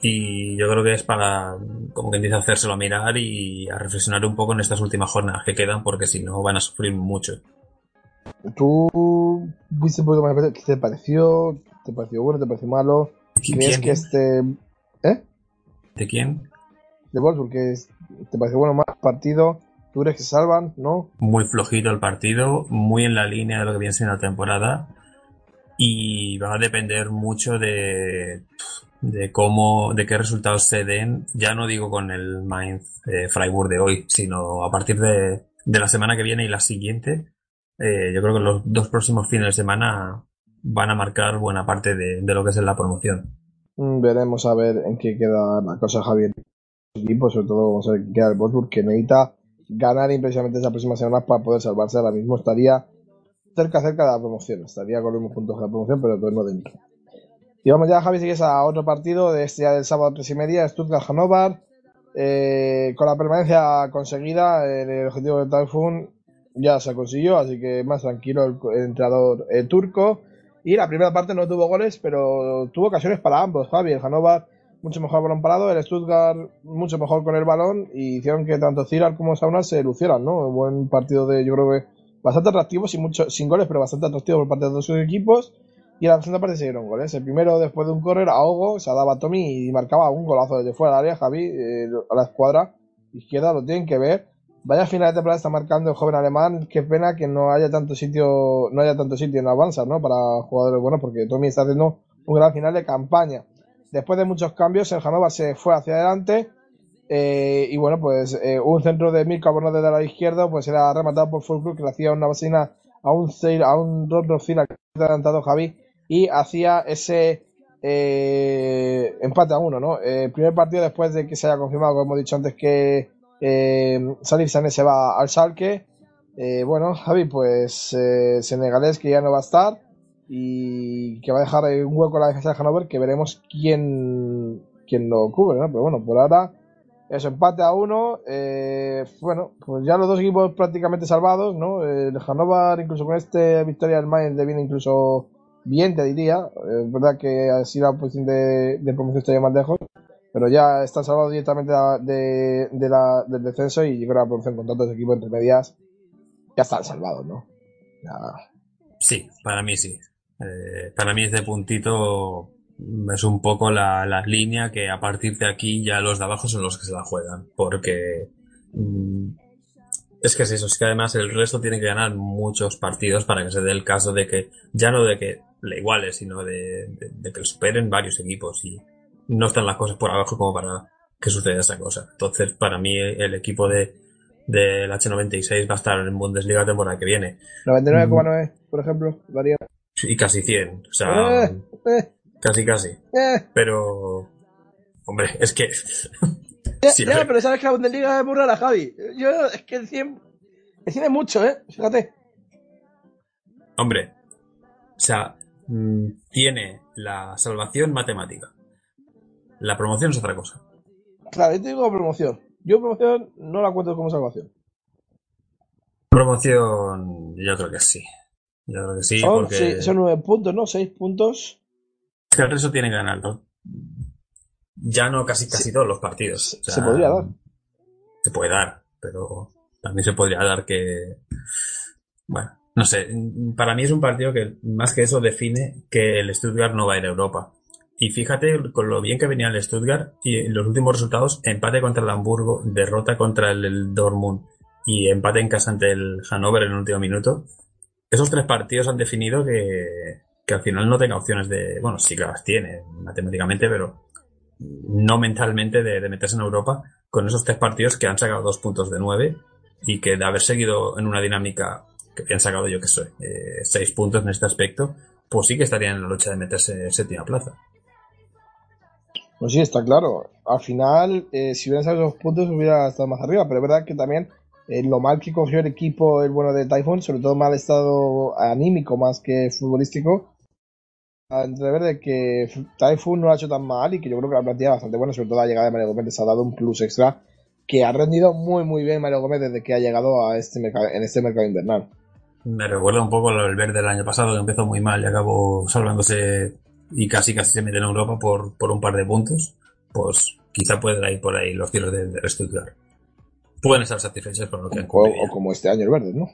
y yo creo que es para, como quien dice, hacérselo a mirar y a reflexionar un poco en estas últimas jornadas que quedan, porque si no van a sufrir mucho. ¿Tú viste un poquito más qué te pareció? ¿Te pareció bueno? ¿Te pareció malo? ¿Crees que este... ¿Eh? ¿De quién? De Wolfsburg, que es... ¿te pareció bueno más partido? ¿Tú crees que salvan? ¿No? Muy flojito el partido, muy en la línea de lo que viene siendo la temporada y va a depender mucho de de cómo, de qué resultados se den, ya no digo con el Mainz eh, Freiburg de hoy, sino a partir de, de, la semana que viene y la siguiente, eh, yo creo que los dos próximos fines de semana van a marcar buena parte de, de lo que es la promoción. Veremos a ver en qué queda la cosa, Javier. Equipo, sobre todo vamos a ver qué queda el Wolfsburg, que necesita ganar impresionante esa próxima semana para poder salvarse. Ahora mismo estaría cerca, cerca de la promoción. Estaría con los mismos puntos de la promoción, pero todavía no dentro. Y vamos ya, Javi, sigues a otro partido de este día del sábado a tres y media, Stuttgart-Hannover. Eh, con la permanencia conseguida, el objetivo del Typhoon ya se consiguió, así que más tranquilo el, entrenador el turco. Y la primera parte no tuvo goles, pero tuvo ocasiones para ambos, Javi. El Hannover mucho mejor balón parado, el Stuttgart mucho mejor con el balón y hicieron que tanto Ziral como Sauna se lucieran, ¿no? Un buen partido de, yo creo que bastante atractivo, sin, mucho, sin goles, pero bastante atractivo por parte de los dos equipos. Y la segunda parte se dieron goles. El primero, después de un correr, a Ogo, se daba a Tommy y marcaba un golazo desde fuera del área. Javi, eh, a la escuadra izquierda, lo tienen que ver. Vaya final de temporada está marcando el joven alemán. Qué pena que no haya tanto sitio, no haya tanto sitio en Avanza, ¿no? Para jugadores buenos, porque Tommy está haciendo un gran final de campaña. Después de muchos cambios, el Hannover se fue hacia adelante. Eh, y bueno, pues eh, un centro de Mirko Borno desde la izquierda, pues era rematado por Fulcrum, que le hacía una vacina a un a un Rodrocina que adelantado Javi y hacía ese eh, empate a uno, ¿no? El primer partido después de que se haya confirmado, como hemos dicho antes, que eh, Salif se va al Salque. Eh, bueno, Javi, pues eh, senegalés que ya no va a estar y que va a dejar un hueco en la defensa de Hannover que veremos quién, quién lo cubre, ¿no? Pero bueno, por ahora eso, empate a uno. Eh, bueno, pues ya los dos equipos prácticamente salvados, ¿no? El Hannover, incluso con este victoria del Mainz, le viene incluso bien, te diría. Es verdad que así la posición de, promoción está ya más lejos. pero ya están salvados directamente de, del descenso y yo creo que la producción con tantos equipos entre medias ya están salvados, ¿no? Sí, para mí sí. Eh, para mí este puntito es un poco la, la, línea que a partir de aquí ya los de abajo son los que se la juegan. Porque mm, es que es eso, es que además el resto tiene que ganar muchos partidos para que se dé el caso de que, ya no de que le iguale, sino de, de, de que le superen varios equipos. Y no están las cosas por abajo como para que suceda esa cosa. Entonces, para mí, el equipo de del H96 va a estar en Bundesliga temporada que viene. 99,9, por ejemplo, varía. Y casi 100, o sea, Eh, eh, casi casi. eh. Pero, hombre, es que Ya, pero sabes que la Bundesliga es muy rara, Javi. Yo, es que el 100, el 100 es mucho, ¿eh? Fíjate. Hombre, o sea, mm, tiene la salvación matemática. La promoción es otra cosa. Claro, yo te digo promoción. Yo promoción no la cuento como salvación. Promoción, yo creo que sí. Yo creo que sí, son, porque sí, son 9 puntos, ¿no? 6 puntos. es que el resto tiene que ganarlo. Ya no casi casi todos los partidos. O sea, se podría dar. Se puede dar, pero también se podría dar que, bueno, no sé, para mí es un partido que más que eso define que el Stuttgart no va a ir a Europa. Y fíjate con lo bien que venía el Stuttgart y los últimos resultados, empate contra el Hamburgo, derrota contra el, el Dortmund y empate en casa ante el Hannover en el último minuto. Esos tres partidos han definido que, al final no tenga opciones de, bueno, sí que las tiene matemáticamente, pero no mentalmente de, meterse en Europa con esos tres partidos que han sacado dos puntos de nueve y que de haber seguido en una dinámica que han sacado yo que soy, eh, seis puntos en este aspecto, pues sí que estarían en la lucha de meterse en séptima plaza. Pues sí, está claro. Al final, eh, si hubieran salido esos puntos, hubiera estado más arriba. Pero es verdad que también eh, lo mal que cogió el equipo, el bueno de Typhoon, sobre todo mal estado anímico más que futbolístico, a entrever que Typhoon no lo ha hecho tan mal y que yo creo que la plantilla es bastante buena, sobre todo la llegada de Mario Gómez les ha dado un plus extra que ha rendido muy muy bien Mario Gómez desde que ha llegado a este en este mercado invernal. Me recuerda un poco del verde del año pasado, que empezó muy mal y acabó salvándose y casi casi se mete en Europa por, por un par de puntos. Pues quizá pueden ir por ahí los tiros de, de Stuttgart. Pueden estar satisfechos con lo que han O, o como este año el verde, ¿no?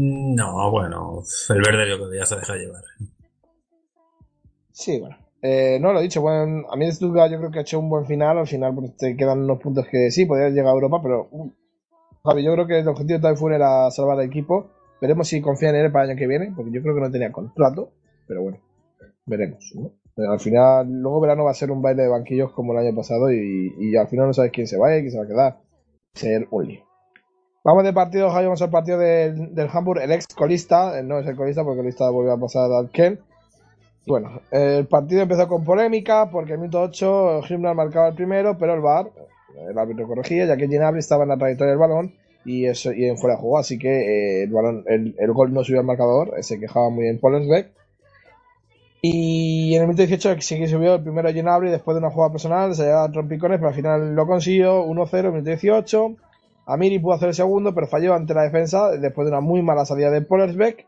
No, bueno, el verde yo creo que ya se deja llevar. Sí, bueno. Eh, no, lo he dicho, bueno, a mí Stuttgart yo creo que ha hecho un buen final, al final pues, te quedan unos puntos que sí, podrías llegar a Europa, pero uh, Javi, yo creo que el objetivo de Typhoon era salvar al equipo, veremos si confían en él para el año que viene, porque yo creo que no tenía contrato, pero bueno, veremos, ¿no? Al final, luego verano va a ser un baile de banquillos como el año pasado y, y al final no sabes quién se va y quién se va a quedar. Ser un lío. Vamos de partido, Javi, vamos al partido del, del Hamburg, el ex colista, no es el colista porque el colista volvió a pasar al Ken. Bueno, el partido empezó con polémica porque en minuto 8 Himmler marcaba el primero, pero el VAR, el árbitro corregía, ya que Ginabri estaba en la trayectoria del balón y, eso, y en fuera de así que eh, el, balón, el, el, gol no subió al marcador, se quejaba muy bien Pollersbeck. Y en el minuto 18 sí que subió el primero Ginabri después de una jugada personal, se llevaba trompicones, pero al final lo consiguió, 1-0 en el minuto 18. Amiri pudo hacer el segundo, pero falló ante la defensa después de una muy mala salida de Pollersbeck.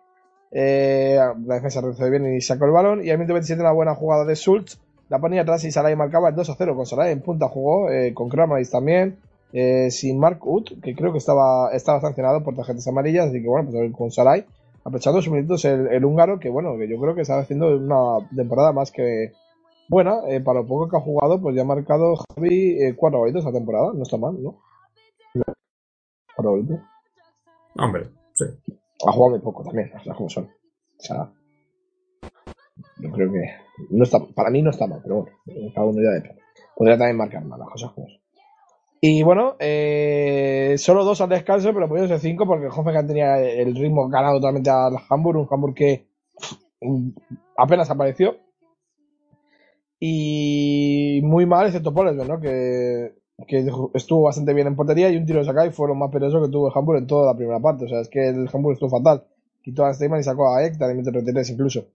Eh, la defensa reaccionó bien y sacó el balón. Y al minuto 27 una buena jugada de Schultz. La ponía atrás y Sarai marcaba el 2 a 0 con Sarai en punta jugó, eh, con Kramaric también. Eh, sin Mark Ut, que creo que estaba, estaba sancionado por tarjetas amarillas, así que bueno, pues con Sarai, aprovechando sus minutos el, el, húngaro, que bueno, que yo creo que estaba haciendo una temporada más que buena, eh, para lo poco que ha jugado, pues ya ha marcado Javi eh, cuatro golitos esta temporada, no está mal, ¿no? Cuatro golitos. Hombre, sí. Ha jugado muy poco también, las cosas como son. O sea, yo creo que no está, para mí no está mal, pero bueno, cada uno ya depende. Podría también marcar mal las cosas como son. Y bueno, eh, solo dos al descanso, pero pudieron ser cinco porque Hoffenheim tenía el ritmo ganado totalmente al Hamburg, un Hamburg que apenas apareció. Y muy mal, excepto Poles, ¿no? Que, que estuvo bastante bien en portería y un tiro de sacar y fue lo más peligroso que tuvo el Hamburg en toda la primera parte. O sea, es que el Hamburg estuvo fatal. Quitó a Steyman y sacó a en el 33 incluso.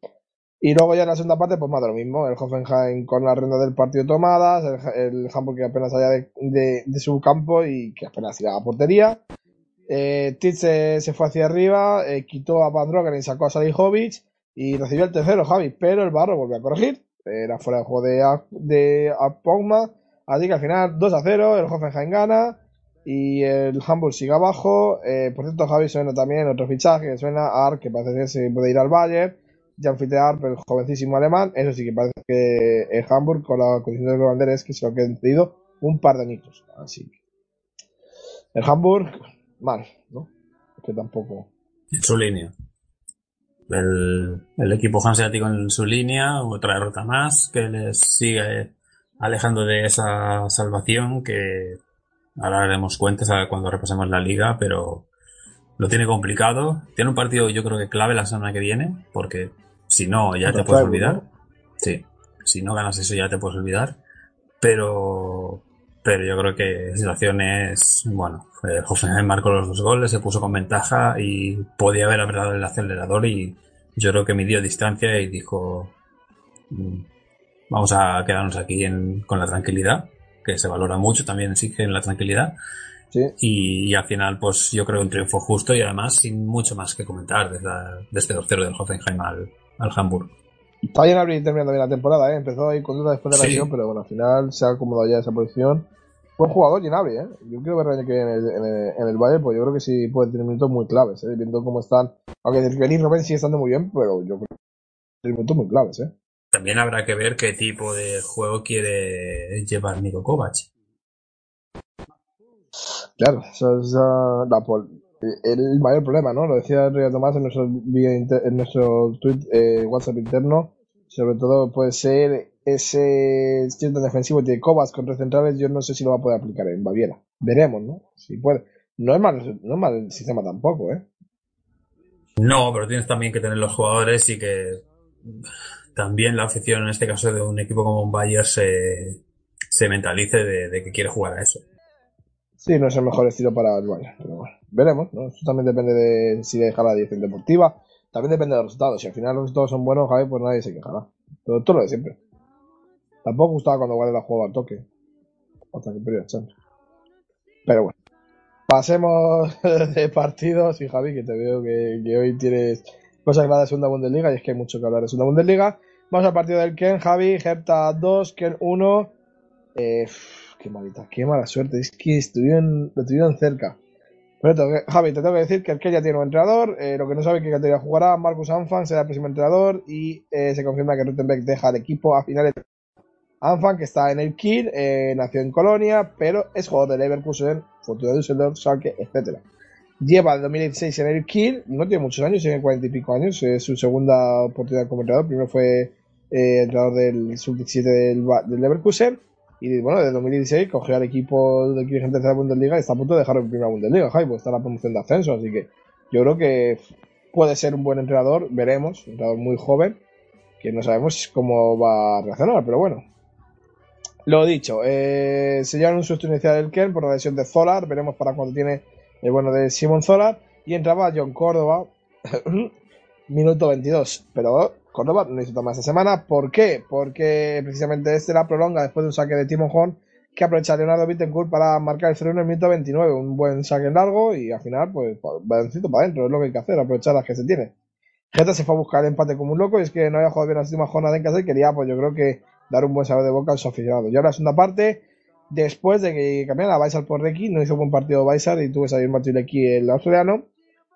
Y luego ya en la segunda parte, pues más de lo mismo. El Hoffenheim con la ronda del partido tomadas, el, el Hamburg que apenas salía de, su campo y que apenas iba a portería. Eh, se, fue hacia arriba, eh, quitó a Van Drogen y sacó a Salihovic y recibió el tercero Javi, pero el Barro volvió a corregir era fuera de juego de, de Apogma. Así que al final 2 a 0, el Hoffenheim gana y el Hamburg sigue abajo. Eh, por cierto, Javi suena también otro fichaje suena a Ark, que parece que se puede ir al Bayern. Jan Fiete Arp, el jovencísimo alemán. Eso sí que parece que el Hamburg, con la condición de Levander, es que se lo ha cedido un par de añitos. Así que el Hamburg, mal, ¿no? Que tampoco. En su línea. El, el equipo hanseático en su línea, otra derrota más, que les sigue alejando de esa salvación que ahora haremos cuentas cuando repasemos la liga, pero lo tiene complicado. Tiene un partido yo creo que clave la semana que viene, porque si no ya te puedes olvidar. ¿no? Sí, si no ganas eso ya te puedes olvidar. Pero, pero yo creo que la situación es, bueno, eh, Hoffenheim marcó los dos goles, se puso con ventaja y podía haber apretado el acelerador y yo creo que midió distancia y dijo, mm, vamos a quedarnos aquí en- con la tranquilidad, que se valora mucho, también exige la tranquilidad. Sí. Y, y al final, pues yo creo un triunfo justo y además sin mucho más que comentar desde, la- de este 2-0 del Hoffenheim al, al Hamburg. Está bien abrir terminando bien la temporada, ¿eh? Empezó ahí con duda después de la Sí. lesión, pero bueno, al final se ha acomodado ya esa posición. Buen jugador, Ginabri, ¿eh? Yo quiero ver el que en el, en el, en el Bayern, pues yo creo que sí puede tener minutos muy claves, ¿eh? Viendo cómo están. Aunque el Kenny Robben sigue estando muy bien, pero yo creo que tiene minutos muy claves, ¿eh? También habrá que ver qué tipo de juego quiere llevar Niko Kovac. Claro, eso es ah, la pol- el mayor problema, ¿no? Lo decía Río Tomás en nuestro, en nuestro tweet, eh, WhatsApp interno. Sobre todo puede ser ese cierto defensivo de Kovacs con tres centrales. Yo no sé si lo va a poder aplicar en Baviera. Veremos, ¿no? Si puede. No es mal, no es mal el sistema tampoco, ¿eh? No, pero tienes también que tener los jugadores y que también la afición, en este caso de un equipo como un Bayern, se, se mentalice de, de que quiere jugar a eso. Sí, no es el mejor estilo para el Bayern, pero bueno, veremos, ¿no? Eso también depende de si deja la dirección deportiva, también depende de los resultados. Si al final los resultados son buenos, Javi, pues nadie se quejará. Pero todo lo de siempre. Tampoco gustaba cuando Guardiola jugaba al toque. Hasta que Champions. Pero bueno. Pasemos de partidos y Javi, que te veo que, hoy tienes cosas que hablar de segunda Bundesliga y es que hay mucho que hablar de segunda Bundesliga. Vamos al partido del Ken, Javi, Hertha 2, Ken 1. Eh, qué malita, qué mala suerte. Es que estuvieron, lo tuvieron cerca. Javi, te tengo que decir que el que ya tiene un entrenador. eh, lo que no sabe que categoría jugará, Marcus Anfang será el próximo entrenador. Y eh, se confirma que Ruttenberg deja el equipo a finales. Anfang, que está en el Kiel, eh, nació en Colonia, pero es jugador de Leverkusen, Fortuna Düsseldorf, Schalke, etc. Lleva el 2016 en el Kiel, no tiene muchos años, tiene cuarenta y pico años, es su segunda oportunidad como entrenador. Primero fue entrenador del sub-17 del, del Leverkusen. Y bueno, desde 2016 cogió al equipo de Kirchen tercera Bundesliga y está a punto de dejarlo en primera Bundesliga, pues está en la promoción de ascenso, así que yo creo que puede ser un buen entrenador, veremos, un entrenador muy joven, que no sabemos cómo va a reaccionar, pero bueno. Lo dicho, eh, se llevan un susto inicial del Ken por la lesión de Zolar, veremos para cuándo tiene el bueno de Simon Zolar, y entraba John Córdoba, minuto 22, pero Córdoba no hizo toma esta semana, ¿por qué? Porque precisamente este la prolonga después de un saque de Timon Horn que aprovecha Leonardo Bittencourt para marcar el 0 en el minuto 29, un buen saque largo y al final pues baloncito para adentro, es lo que hay que hacer, aprovechar las que se tiene. Geta se fue a buscar el empate como un loco y es que no había jugado bien la última jornada en casa y quería pues yo creo que dar un buen sabor de boca a sus aficionados. Y ahora la segunda parte, después de que cambiara a Baisar por Reiki, no hizo buen partido Baisar y tuvo que salir Matuileki el australiano.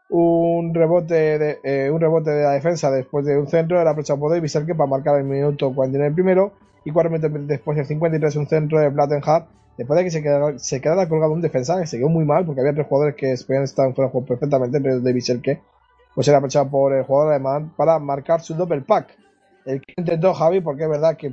Un rebote de eh, un rebote de la defensa después de un centro era aprovechado por Davis que para marcar el minuto 49 primero y cuatro minutos después del 53 un centro de Plattenhardt después de que se quedara, se quedara colgado un defensa que se quedó muy mal porque había tres jugadores que podían estar fuera de juego perfectamente entre Davis que pues era aprovechado por el jugador alemán para marcar su double pack. El que intentó Javi porque es verdad que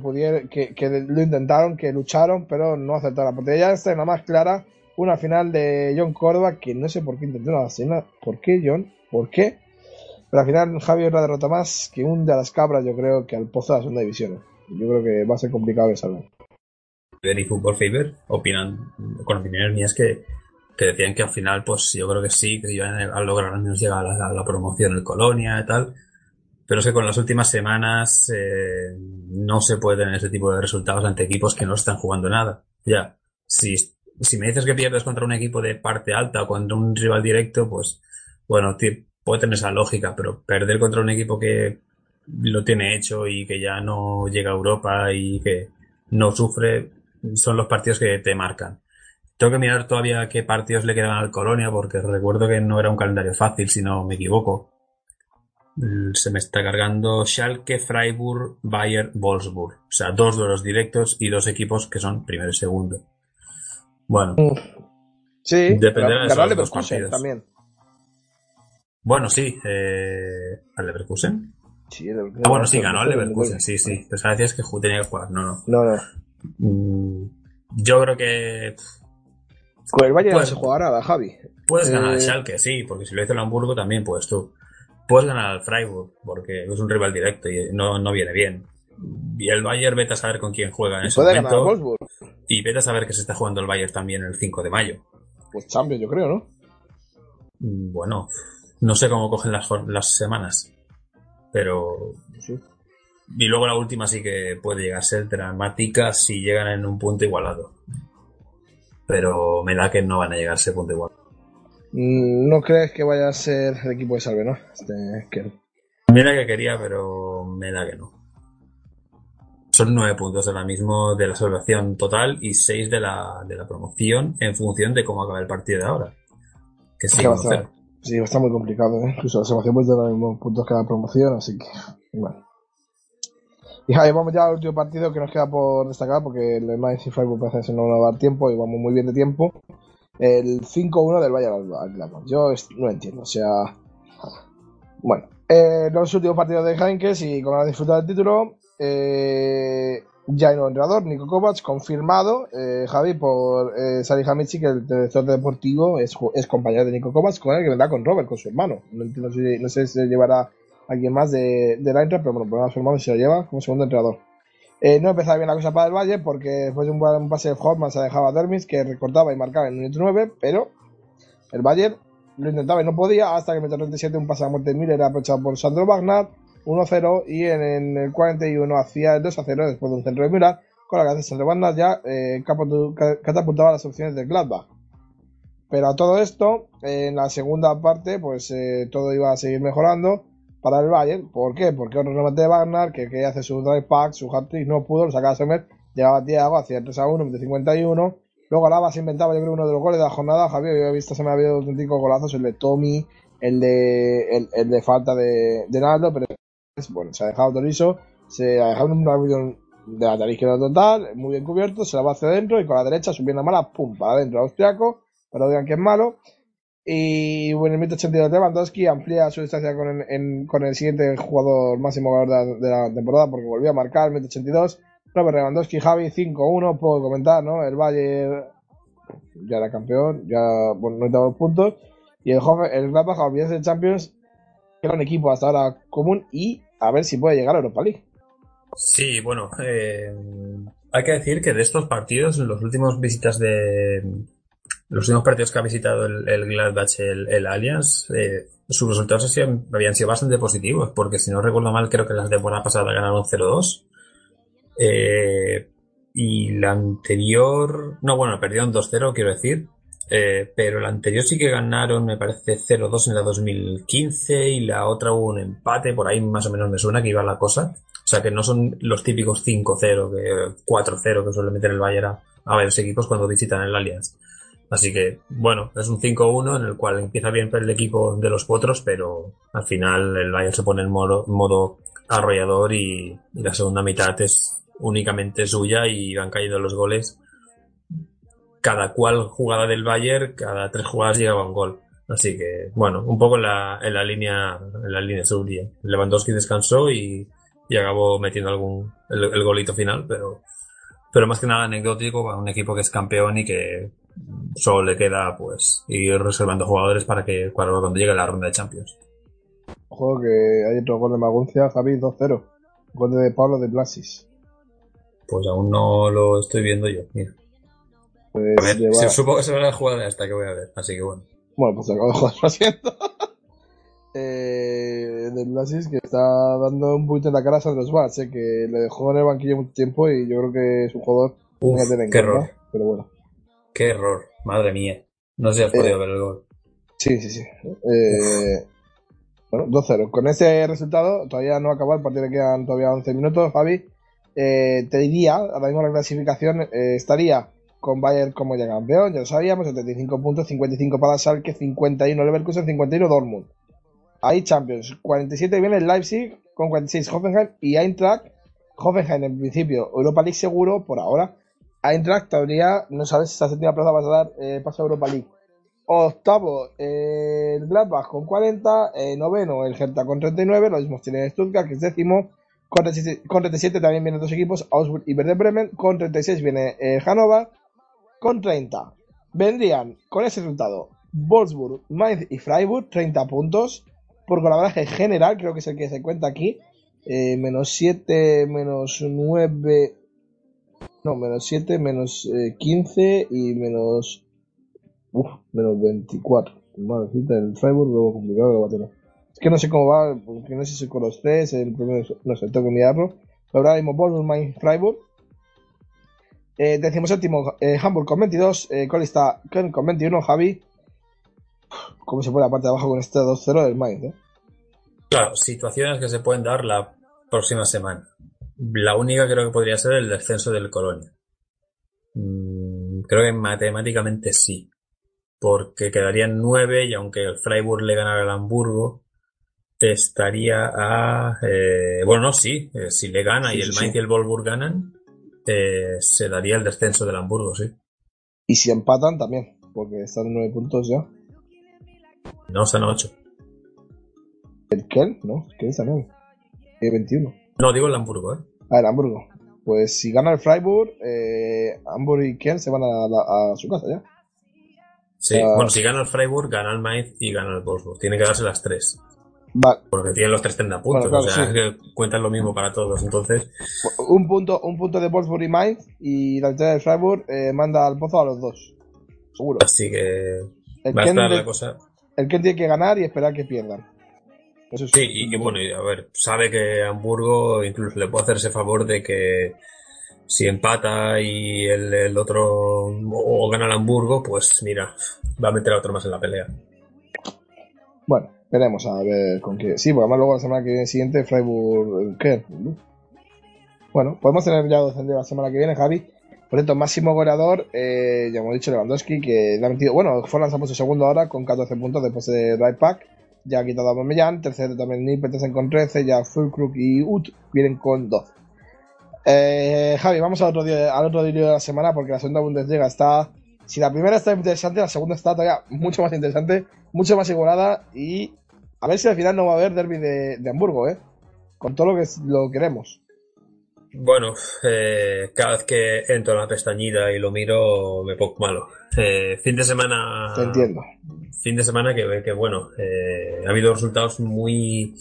que, que lo intentaron que lucharon pero no acertaron porque ya está en la más clara una final de John Córdoba que no sé por qué intentó una cena. ¿Por qué, John? ¿Por qué? Pero al final Javi es la derrota más que hunde a las cabras, yo creo que al pozo de la segunda división. Yo creo que va a ser complicado de salvar. y Football Fever opinan, con opiniones mías que, que decían que al final, pues yo creo que sí, que iban a lograr al menos llegar a la, promoción el Colonia y tal. Pero es que con las últimas semanas eh, no se puede tener ese tipo de resultados ante equipos que no están jugando nada. Ya, si si me dices que pierdes contra un equipo de parte alta o contra un rival directo, pues bueno, puede tener esa lógica, pero perder contra un equipo que lo tiene hecho y que ya no llega a Europa y que no sufre, son los partidos que te marcan. Tengo que mirar todavía qué partidos le quedan al Colonia, porque recuerdo que no era un calendario fácil, si no me equivoco. Se me está cargando Schalke, Freiburg, Bayer, Wolfsburg. O sea, dos duelos directos y dos equipos que son primero y segundo. Bueno. Sí, Dependerá de esos dos partidos. también. Bueno, sí. Eh, ¿Al Leverkusen? Sí, el Leverkusen Ah, bueno, sí, ganó al Leverkusen, sí, sí. Pues a decías que tenía que jugar. No, no. No, no. Mm, Yo creo que Con el Bayern no se juega nada, Javi. puedes ganar al Eh, Schalke, sí, porque si lo hizo el Hamburgo también puedes tú. Puedes ganar al Freiburg, porque es un rival directo y no, no viene bien. Y el Bayern, vete a saber con quién juega en ese Puede ganar al momento. Wolfsburg. Y vete a saber que se está jugando el Bayern también el 5 de mayo. Pues Champions, yo creo, ¿no? Mm, Bueno, no sé cómo cogen las, semanas. Pero. Sí. Y luego la última sí que puede llegar a ser dramática si llegan en un punto igualado. Pero me da que no van a llegar a ese punto igual. Mm, No crees que vaya a ser el equipo de Salve, ¿no? Este, Mira que quería, pero me da que no. Son nueve puntos ahora mismo de la salvación total y seis de la, de la promoción en función de cómo acaba el partido de ahora. Que sí, va a estar, sí, va a estar muy complicado, ¿eh? Incluso la salvación pues de los mismos puntos que la promoción, así que, bueno. Y Javi, vamos ya al último partido que nos queda por destacar, porque el y Freiburg parece que no nos va a dar tiempo y vamos muy bien de tiempo. El 5-1 del Bayern al Gladbach. Yo no entiendo, o sea... Bueno, eh, los últimos partidos de Heinkes y con la disfrutar del título, eh, ya hay nuevo entrenador, Nico Kovac, confirmado, eh, Javi, por eh, Sari que el director deportivo es, compañero de Nico Kovac, con el que vendrá con Robert, con su hermano. No, sé si se llevará alguien más de, la Eintracht, pero bueno, menos su hermano se lo lleva como segundo entrenador. Eh, no empezaba bien la cosa para el Valle, porque después de un, pase de Hoffman se dejaba a Dermis, que recortaba y marcaba en el minuto 9, pero el Bayern lo intentaba y no podía, hasta que en el 37 un pase a muerte de Miller era aprovechado por Sandro Wagner, 1-0, y en, en el 41 hacía el 2-0 después de un centro de Müller, con la que hace Sandro Wagner ya eh, catapultaba las opciones del Gladbach. Pero a todo esto, en la segunda parte, pues eh, todo iba a seguir mejorando para el Bayern. ¿Por qué? Porque otro remate de Wagner, que quería hacer su drive pack, su hat-trick, no pudo, lo sacaba Semer, llegaba Thiago, hacía el 3 a 1, de 51. Luego Alaba se inventaba, yo creo, uno de los goles de la jornada. Javier, yo he visto, se me ha habido auténticos golazos, el de Tommy, el de, el, el de falta de, de Naldo, pero bueno, se ha dejado Torizo, se ha dejado un avión de la izquierda total, muy bien cubierto, se la va hacia adentro y con la derecha subiendo mala, pum, para adentro, austriaco, pero digan que es malo. Y bueno, en el minuto 82 Lewandowski amplía su distancia con el, siguiente jugador máximo de, la temporada porque volvió a marcar el minuto 82. Robert Lewandowski, Javi 5-1, puedo comentar, ¿no? El Bayern ya era campeón, ya, bueno, no dos puntos. Y el, Hoffen- el Gladbach, a olvidarse de Champions, era un equipo hasta ahora común y a ver si puede llegar a Europa League. Sí, bueno, eh, hay que decir que de estos partidos, los últimos visitas de. Los últimos partidos que ha visitado el, el Gladbach, el, el Allianz, eh, sus resultados habían sido bastante positivos, porque si no recuerdo mal, creo que la temporada pasada ganaron 0-2. Eh, y la anterior. No, bueno, perdieron 2-0, quiero decir. Eh, pero la anterior sí que ganaron, me parece, 0-2 en la 2015 y la otra hubo un empate, por ahí más o menos me suena que iba la cosa. O sea que no son los típicos 5-0, que 4-0 que suele meter el Bayern a, a varios equipos cuando visitan el Allianz. Así que, bueno, es un 5-1 en el cual empieza bien el equipo de los potros, pero al final el Bayern se pone en modo, modo arrollador y, y la segunda mitad es únicamente suya y van cayendo los goles. Cada cual jugada del Bayern, cada tres jugadas llegaba un gol. Así que, bueno, un poco en la, en la línea, en la línea suya. Lewandowski descansó y, y acabó metiendo algún, el, el golito final, pero, pero más que nada anecdótico para un equipo que es campeón y que solo le queda, pues, ir reservando jugadores para que cuando, cuando llegue la ronda de Champions. Ojo que hay otro gol de Maguncia, Javi 2-0. Gol de Pablo de Blasis. Pues aún no lo estoy viendo yo, mira. Pues A ver, lleva- se- supongo que será la jugada esta que voy a ver, así que bueno. Bueno, pues acabo de joder, lo siento. eh, de Blasis que está dando un poquito en la cara a Sandro Schwarz, eh, que le dejó en el banquillo mucho tiempo y yo creo que es un jugador Uf, que tener qué error, Pero bueno, qué error, madre mía. No sé si has Eh, podido ver el gol. sí, sí, sí. Eh, Bueno, 2-0. Con ese resultado, todavía no ha acabado, el partido le quedan todavía 11 minutos, Javi. Eh, te diría, ahora mismo la clasificación eh, estaría con Bayern como ya campeón, ya lo sabíamos, 75 puntos, 55 para Schalke, 51 Leverkusen, 51 Dortmund. Ahí Champions, 47 viene el Leipzig con 46 Hoffenheim y Eintracht. Hoffenheim en principio, Europa League seguro por ahora. Eintracht todavía no sabes si esa séptima plaza va a dar eh, paso a Europa League. Octavo, eh, el Gladbach con 40. Eh, noveno, el Hertha con 39. Lo mismo tiene Stuttgart, que es décimo. Con 37, con 37 también vienen dos equipos, Augsburg y Werder Bremen. Con 36 viene Hannover. Con 30 vendrían con ese resultado Wolfsburg, Mainz y Freiburg, 30 puntos. Por colaboraje general, creo que es el que se cuenta aquí. Eh, menos 7, menos 9. No, menos 7, menos eh, 15 y menos. Uf, menos 24. Madrecita, el Freiburg luego complicado que va a tener. Es que no sé cómo va, porque no sé si con los tres, el primero, no sé, tengo que mirarlo. Pero ahora mismo Wolfsburg, Mainz, Freiburg. Eh, decimos séptimo, eh, Hamburg con 22, eh, colista Köln con 21, Javi. ¿Cómo se pone la parte de abajo con este 2-0 del Mainz? Eh? Claro, situaciones que se pueden dar la próxima semana. La única creo que podría ser el descenso del Colonia. Mm, creo que matemáticamente sí. Porque quedarían nueve y aunque el Freiburg le ganara al Hamburgo, estaría a... Eh, bueno, no, sí. eh, si le gana Sí, y el sí, Mainz sí. y el Wolfsburg ganan, eh, se daría el descenso del Hamburgo, sí. Y si empatan también, porque están en 9 puntos ya. No, están a ocho. ¿El Köln? No, ¿qué está 9? Eh, 21. No, digo el Hamburgo, ¿eh? Ah, el Hamburgo. Pues si gana el Freiburg, eh, Hamburg y Köln se van a, la- a su casa ya. Sí, Ah. bueno, si gana el Freiburg, gana el Mainz y gana el Wolfsburg. Tiene que darse las tres. Porque tienen los tres 30 puntos. Claro, o sea, sí. es que cuentan lo mismo para todos. Entonces, un punto, un punto de Wolfsburg y Mainz y la victoria del Freiburg eh, manda al pozo a los dos. Seguro. así que El va a estar de- la cosa. el Köln tiene que ganar y esperar que pierdan. Eso es- Sí, y, bueno, a ver, sabe que Hamburgo incluso le puede hacer ese favor de que si empata y el, el otro o gana el Hamburgo, pues mira, va a meter a otro más en la pelea. Bueno, veremos a ver con qué. Sí, porque además luego la semana que viene siguiente Freiburg ¿qué? Bueno, podemos tener ya dos la semana que viene, Javi. Por cierto, máximo goleador, eh, ya hemos dicho Lewandowski, que le ha metido, bueno, Forlan se ha puesto segundo ahora con 14 puntos después de Drive Pack. Ya ha quitado a Aubameyang, tercero también Nipper, tercero con 13, ya Fulkrug y Ut vienen con 12. Eh, Javi, vamos al otro, día, al otro día de la semana porque la segunda Bundesliga está. Si la primera está interesante, la segunda está todavía mucho más interesante, mucho más igualada y a ver si al final no va a haber derby de, de Hamburgo, ¿eh? Con todo lo que lo queremos. Bueno, eh, cada vez que entro a la pestañita y lo miro, me pongo malo. Eh, fin de semana. Te entiendo. fin de semana que, que bueno, eh, ha habido resultados muy,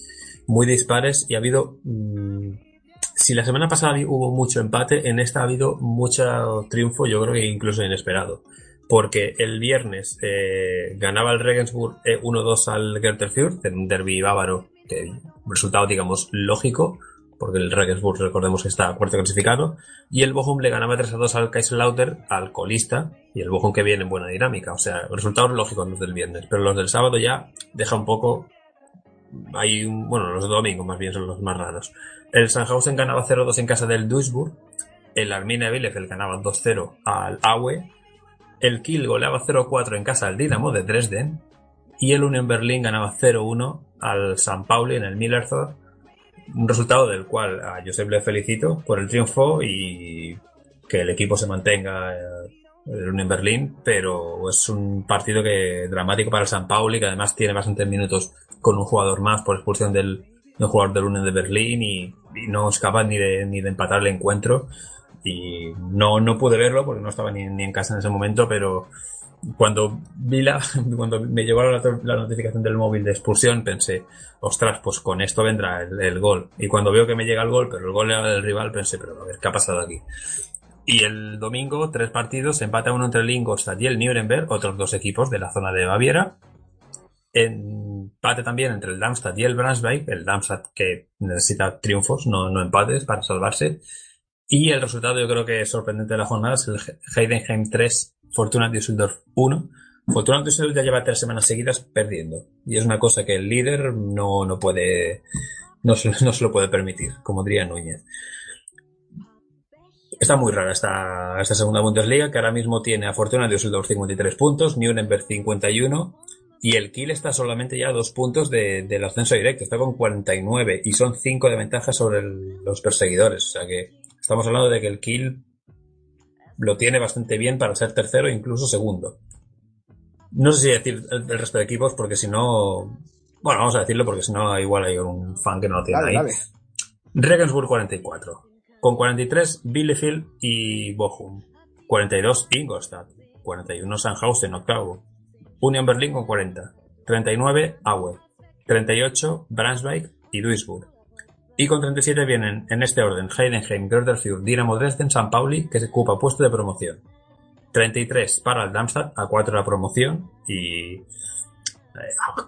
muy dispares y ha habido, mm, si la semana pasada hubo mucho empate, en esta ha habido mucho triunfo, yo creo que incluso inesperado. Porque el viernes eh, ganaba el Regensburg eh, 1-2 al Greuther Fürth, en un derby bávaro, que resultado, digamos, lógico, porque el Regensburg, recordemos que está cuarto clasificado, y el Bochum le ganaba 3-2 al Kaiserslautern, al colista, y el Bochum que viene en buena dinámica. O sea, resultados lógicos los del viernes, pero los del sábado ya deja un poco. Hay un, bueno, los del domingo más bien son los más raros. El Sandhausen ganaba 0-2 en casa del Duisburg. El Arminia Bielefeld ganaba 2-0 al Aue. El Kiel goleaba 0-4 en casa al Dinamo de Dresden. Y el Union Berlin ganaba 0-1 al San Pauli en el Millerthor. Un resultado del cual a Josep le felicito por el triunfo y que el equipo se mantenga eh, el Union Berlin, pero es un partido que dramático para el San Pauli, que además tiene bastantes minutos con un jugador más por expulsión del, del jugador del Union de Berlín y, no es capaz ni de, ni de empatar el encuentro. Y no, no pude verlo porque no estaba ni, ni en casa en ese momento, pero cuando vi la, cuando me llegó la, la notificación del móvil de expulsión, pensé, ostras, pues con esto vendrá el, el gol. Y cuando veo que me llega el gol, pero el gol era del rival, pensé, pero a ver, ¿qué ha pasado aquí? Y el domingo, tres partidos, empata uno entre el Ingolstadt y el Nuremberg, otros dos equipos de la zona de Baviera. Empate también entre el Darmstadt y el Braunschweig, el Darmstadt que necesita triunfos, no, no empates para salvarse. Y el resultado yo creo que es sorprendente de la jornada es el Heidenheim 3, Fortuna Düsseldorf 1. Fortuna Düsseldorf ya lleva tres semanas seguidas perdiendo. Y es una cosa que el líder no, no puede, no no se lo puede permitir, como diría Núñez. Está muy rara esta, esta segunda Bundesliga, que ahora mismo tiene a Fortuna Düsseldorf 53 puntos, Nuremberg 51, y el Kiel está solamente ya a dos puntos de- del ascenso directo, está con 49, y son 5 de ventaja sobre el- los perseguidores. O sea que estamos hablando de que el Kiel lo tiene bastante bien para ser tercero e incluso segundo. No sé si decir el, el resto de equipos, porque si no. Bueno, vamos a decirlo porque si no, igual hay un fan que no lo tiene Dale, ahí. dale. Regensburg 44. Con 43, Bielefeld y Bochum. 42, Ingolstadt. 41, Sandhausen, octavo. Union Berlin con 40. 39, Aue. 38, Braunschweig y Duisburg. Y con 37 vienen en este orden Heidenheim, Fürth, Dinamo Dresden, San Pauli, que se ocupa puesto de promoción. 33 para el Darmstadt, a 4 la promoción y eh,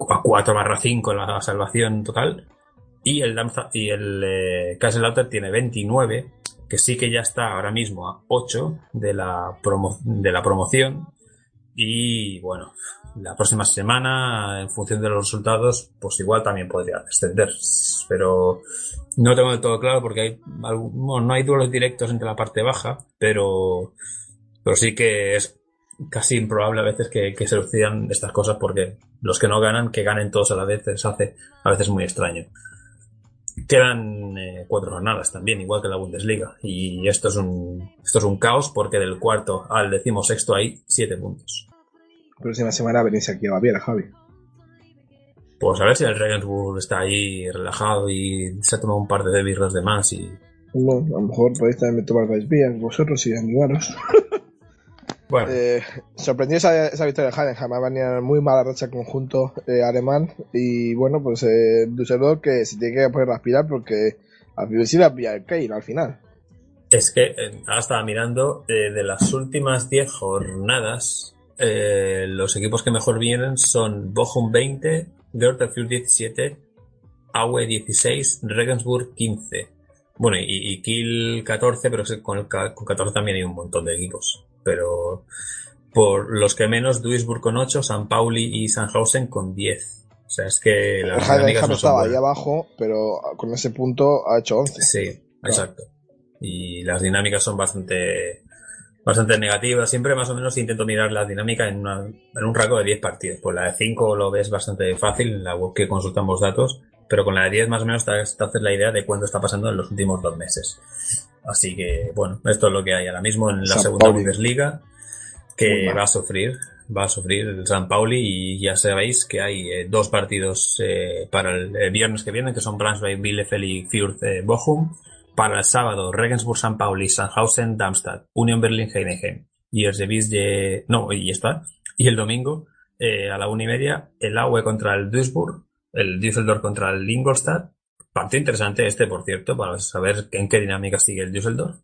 a 4 barra 5 la salvación total. Y el Darmstadt y el eh, Kaiserslautern tiene 29, que sí que ya está ahora mismo a 8 de la, promo- de la promoción. Y bueno, la próxima semana, en función de los resultados, pues igual también podría descender. Pero no tengo del todo claro porque hay bueno, no hay duelos directos entre la parte baja, pero, pero sí que es casi improbable a veces que, se decidan estas cosas porque los que no ganan, que ganen todos a la vez, hace a veces muy extraño. Quedan eh, cuatro jornadas también, igual que la Bundesliga. Y esto es un, esto es un caos porque del cuarto al decimosexto hay siete puntos. Próxima semana venís aquí a Baviera, Javi. Pues a ver si el Regensburg está ahí relajado y se ha tomado un par de birras de más y Bueno, a lo mejor podéis también tomar las vías vosotros y animaros. bueno, Eh, sorprendió esa, esa victoria de Heidenheim. Venía en muy mala racha conjunto eh, alemán. Y bueno, pues eh, Düsseldorf que se tiene que poner a aspirar porque al final sí la pilla el Keil al final. es que eh, ahora estaba mirando eh, de las últimas 10 jornadas, los equipos que mejor vienen son Bochum 20, Greuther Fürth 17, Aue 16, Regensburg 15. Bueno, y, y Kiel 14, pero con, el con 14 también hay un montón de equipos. Pero por los que menos, Duisburg con 8, San Pauli y Sandhausen con 10. O sea, es que Heidenheim no estaba ahí abajo, pero con ese punto ha hecho 11. Sí, exacto. Y las dinámicas son bastante bastante negativas. Siempre más o menos intento mirar la dinámica en, una- en un rango de 10 partidos. Pues la de 5 lo ves bastante fácil en la web que consultamos datos, pero con la de 10 más o menos te, te haces la idea de cuánto está pasando en los últimos dos meses. Así que, bueno, esto es lo que hay ahora mismo en la San segunda Pauli. Bundesliga, que va a sufrir, va a sufrir el San Pauli y ya sabéis que hay eh, dos partidos eh, para el eh, viernes que viene, que son Braunschweig, Bielefeld y Fürth Bochum. Para el sábado, Regensburg, San Pauli, Sandhausen, Darmstadt, Union Berlin, Heidenheim y Erzevisje, no, y está. Y el domingo, a la una y media, el Aue contra el Duisburg, el Düsseldorf contra el Ingolstadt. Partido interesante este, por cierto, para saber en qué dinámica sigue el Düsseldorf.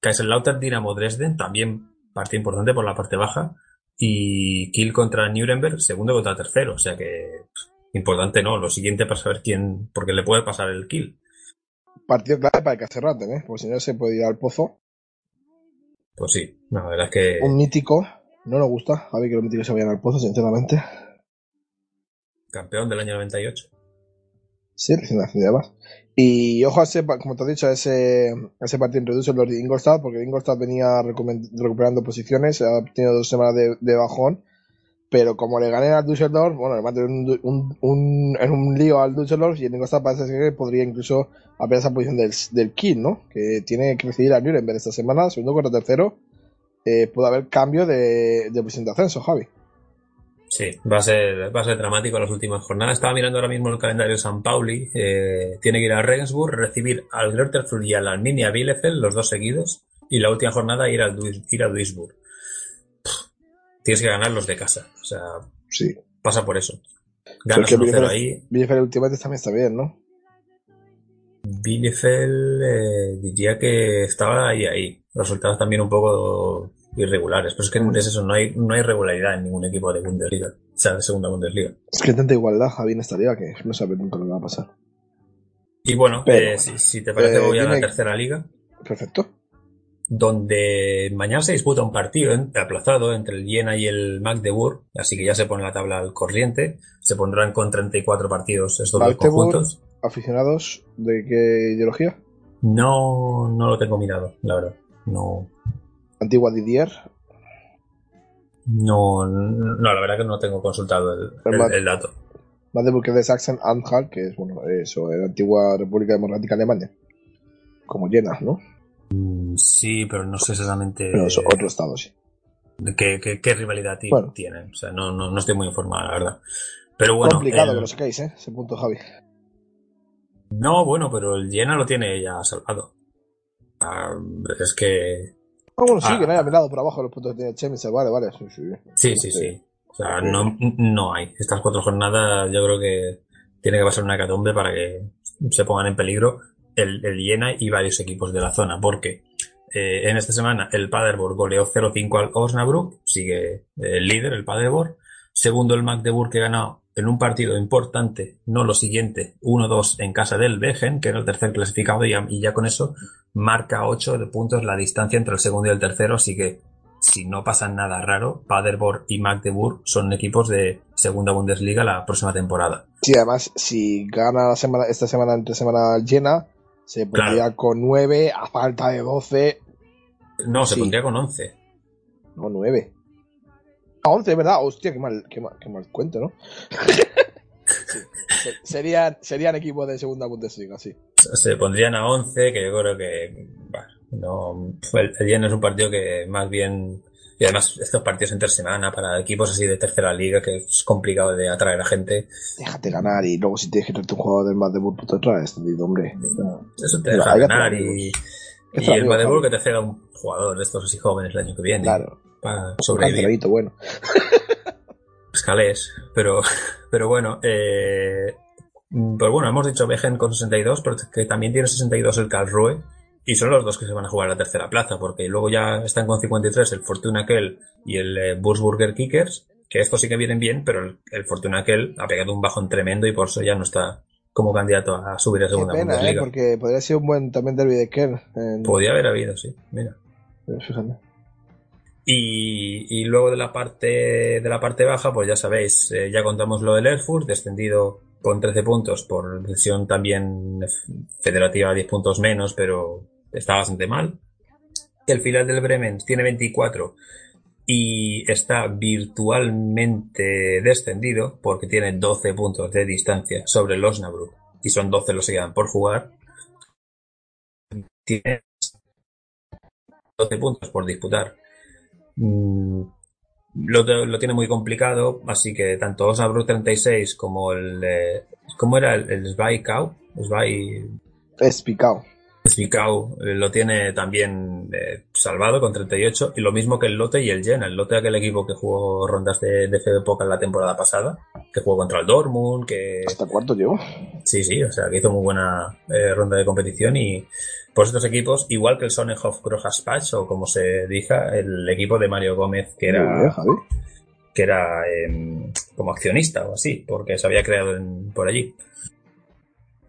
Kaiserslautern, Dinamo Dresden, también partido importante por la parte baja. Y Kiel contra Nuremberg, segundo contra tercero. O sea que, importante no, lo siguiente para saber quién, porque le puede pasar el Kiel. Partido clave para el Cacerraten, ¿eh? Porque si no se puede ir al pozo. Pues sí, la verdad es que Un mítico. No nos gusta, Javi, que los míticos se vayan al pozo, sinceramente. campeón del año 98. Sí, recién nacido además. Y ojo a ese, como te has dicho, a ese, a ese partido entre Düsseldorf y Ingolstadt, porque Ingolstadt venía recuperando posiciones, ha tenido dos semanas de, de bajón, pero como le gané al Düsseldorf, bueno, le meten un, un, un- en un lío al Düsseldorf y el Ingolstadt parece que podría incluso apelar esa posición del, del ¿no? Que tiene que recibir a Nuremberg esta semana, segundo contra tercero. Eh, puede haber cambio de, de posición de ascenso, Javi. Sí, va a ser, va a ser dramático las últimas jornadas. Estaba mirando ahora mismo el calendario de San Pauli. eh, tiene que ir a Regensburg, recibir al Greuther Fürth y a la Arminia Bielefeld, los dos seguidos. Y la última jornada ir, al Duis- ir a Duisburg. Pff, Tienes que ganar los de casa. O sea, Sí. pasa por eso. Ganas Porque 1-0 Bielefeld- ahí. Bielefeld últimamente también está bien, ¿no? Bielefeld eh, diría que estaba ahí, ahí. Resultados también un poco irregulares. Pero es que es eso, no hay, no hay regularidad en ningún equipo de Bundesliga. O sea, de segunda Bundesliga. Es que tanta igualdad, Javi, en esta liga que no sabe nunca lo que va a pasar. Y bueno, Pero, eh, si, si te parece eh, voy a la tercera liga. Perfecto. donde mañana se disputa un partido en- aplazado entre el Jena y el Magdeburg, así que ya se pone la tabla al corriente, se pondrán con 34 partidos estos dos conjuntos. ¿Aficionados de qué ideología? No, no lo tengo mirado, la verdad. No, Antigua Didier. no, no, la verdad que no tengo consultado el, el- el dato. Magdeburg es de Sachsen-Anhalt, que es, bueno, eso, la antigua República Democrática Alemania. Como llena, ¿no? Mm, Sí, pero no sé exactamente Pero es otro estado, sí. qué, qué- qué rivalidad Bueno. tienen. O sea, no, no, no estoy muy informado, la verdad. Pero bueno, Complicado el- que lo saquéis, ¿eh? Ese punto, Javi. no, bueno, pero el Jena lo tiene ya salvado. Ah, es que Ah, bueno, sí, Ah. que no haya mirado por abajo los puntos tiene Chemistry. Vale, vale. Sí, sí. Sí, sí, sí. O sea, no, no hay. Estas cuatro jornadas yo creo que tiene que pasar una catombe para que se pongan en peligro el, el Jena y varios equipos de la zona. Porque eh, en esta semana el Paderborn goleó 0-5 al Osnabrück, sigue el líder, el Paderborn. Segundo el Magdeburg que ganó en un partido importante, no lo siguiente, 1-2 en casa del Begen, que era el tercer clasificado, y, ya- y ya con eso marca 8 de puntos la distancia entre el segundo y el tercero, así que si no pasa nada raro, Paderborn y Magdeburg son equipos de segunda Bundesliga la próxima temporada. Sí, además, si gana la semana, esta semana entre semana llena, se pondría con 9 a falta de 12. No, se pondría con 11. No, 9. A 11, ¿verdad? Hostia, qué mal, qué mal, qué mal cuento, ¿no? Sí, serían, serían equipos de segunda Bundesliga, sí. Se pondrían a 11, que yo creo que no, el, el Jena es un partido que más bien y además estos partidos entre semana para equipos así de tercera liga que es complicado de atraer a gente Déjate ganar y luego si tienes que traerte un jugador del Magdeburg, pues te traes, hombre. eso te deja ganar y, y el Magdeburg que te ceda un jugador de estos así jóvenes el año que viene Claro, para un sobrevivir bueno. escalés, pero, pero bueno, eh, pues bueno, hemos dicho Begen con 62, pero que también tiene 62 el Karlsruhe, y son los dos que se van a jugar a la tercera plaza, porque luego ya están con 53 el Fortuna Kell y el eh, Würzburger Kickers, que estos sí que vienen bien, pero el, el Fortuna Kell ha pegado un bajón tremendo y por eso ya no está como candidato a subir a Qué segunda pena, ¿eh? Bundesliga. Porque podría ser un buen también derby de Kern. en- Podría haber habido, sí, mira. eh, Fíjate. Y, y luego de la parte de la parte baja, pues ya sabéis, eh, ya contamos lo del Erfurt, descendido con 13 puntos por decisión también federativa 10 puntos menos, pero está bastante mal. El final del Bremen tiene 24 y está virtualmente descendido porque tiene 12 puntos de distancia sobre el Osnabrück y son 12 los que quedan por jugar. Tiene 12 puntos por disputar. Mm, lo, lo tiene muy complicado, así que tanto Osnabrück 36 como el... Eh, ¿Cómo era? El, el Zwickau, Zwei- Es picado. Zwickau eh, lo tiene también eh, salvado con 38 y lo mismo que el Lotte y el Jena. El Lotte aquel equipo que jugó rondas de, de FB Pokal la temporada pasada, que jugó contra el Dortmund, que ¿Hasta cuánto llevo? Sí, sí, o sea, que hizo muy buena eh, ronda de competición y pues estos equipos, igual que el Sonnenhof Krojaspach o como se diga, el equipo de Mario Gómez, que era, que era em, como accionista o así, porque se había creado en- por allí.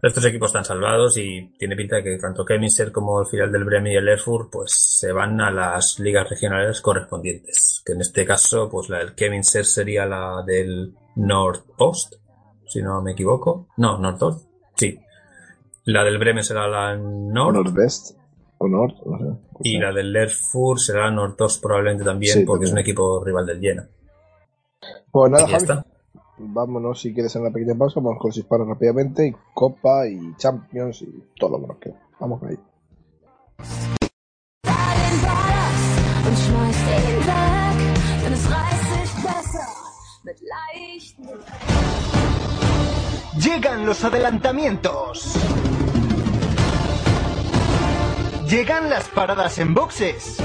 Estos equipos están salvados y tiene pinta de que tanto Keminser como el filial del Bremen y el Erfurt pues se van a las ligas regionales correspondientes. Que en este caso, pues la del Keminser sería la del Nordost, si no me equivoco. No, Nordost, sí. La del Bremen será la Nord Nordwest. O Nord, no sé. y la del Erfurt será la Nordost probablemente también Sí, porque es un equipo rival del Jena. Pues nada, Javi. está. Vámonos si quieres en una pequeña pausa. Vamos con los hispanos rápidamente. Y Copa y Champions y todo lo que nos queda. Vamos ahí. Llegan los adelantamientos. Llegan las paradas en boxes.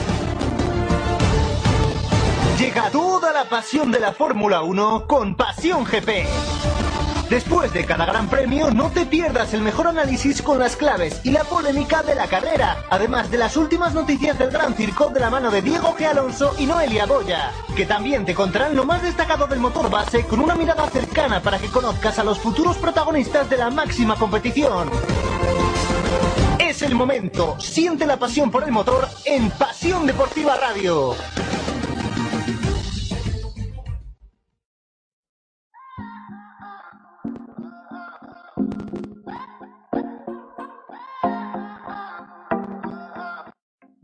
Llega toda la pasión de la Fórmula 1 con Pasión GP. Después de cada gran premio, no te pierdas el mejor análisis con las claves y la polémica de la carrera, además de las últimas noticias del Gran Circo de la mano de Diego G. Alonso y Noelia Boya, que también te contarán lo más destacado del motor base con una mirada cercana para que conozcas a los futuros protagonistas de la máxima competición. Es el momento. Siente la pasión por el motor en Pasión Deportiva Radio.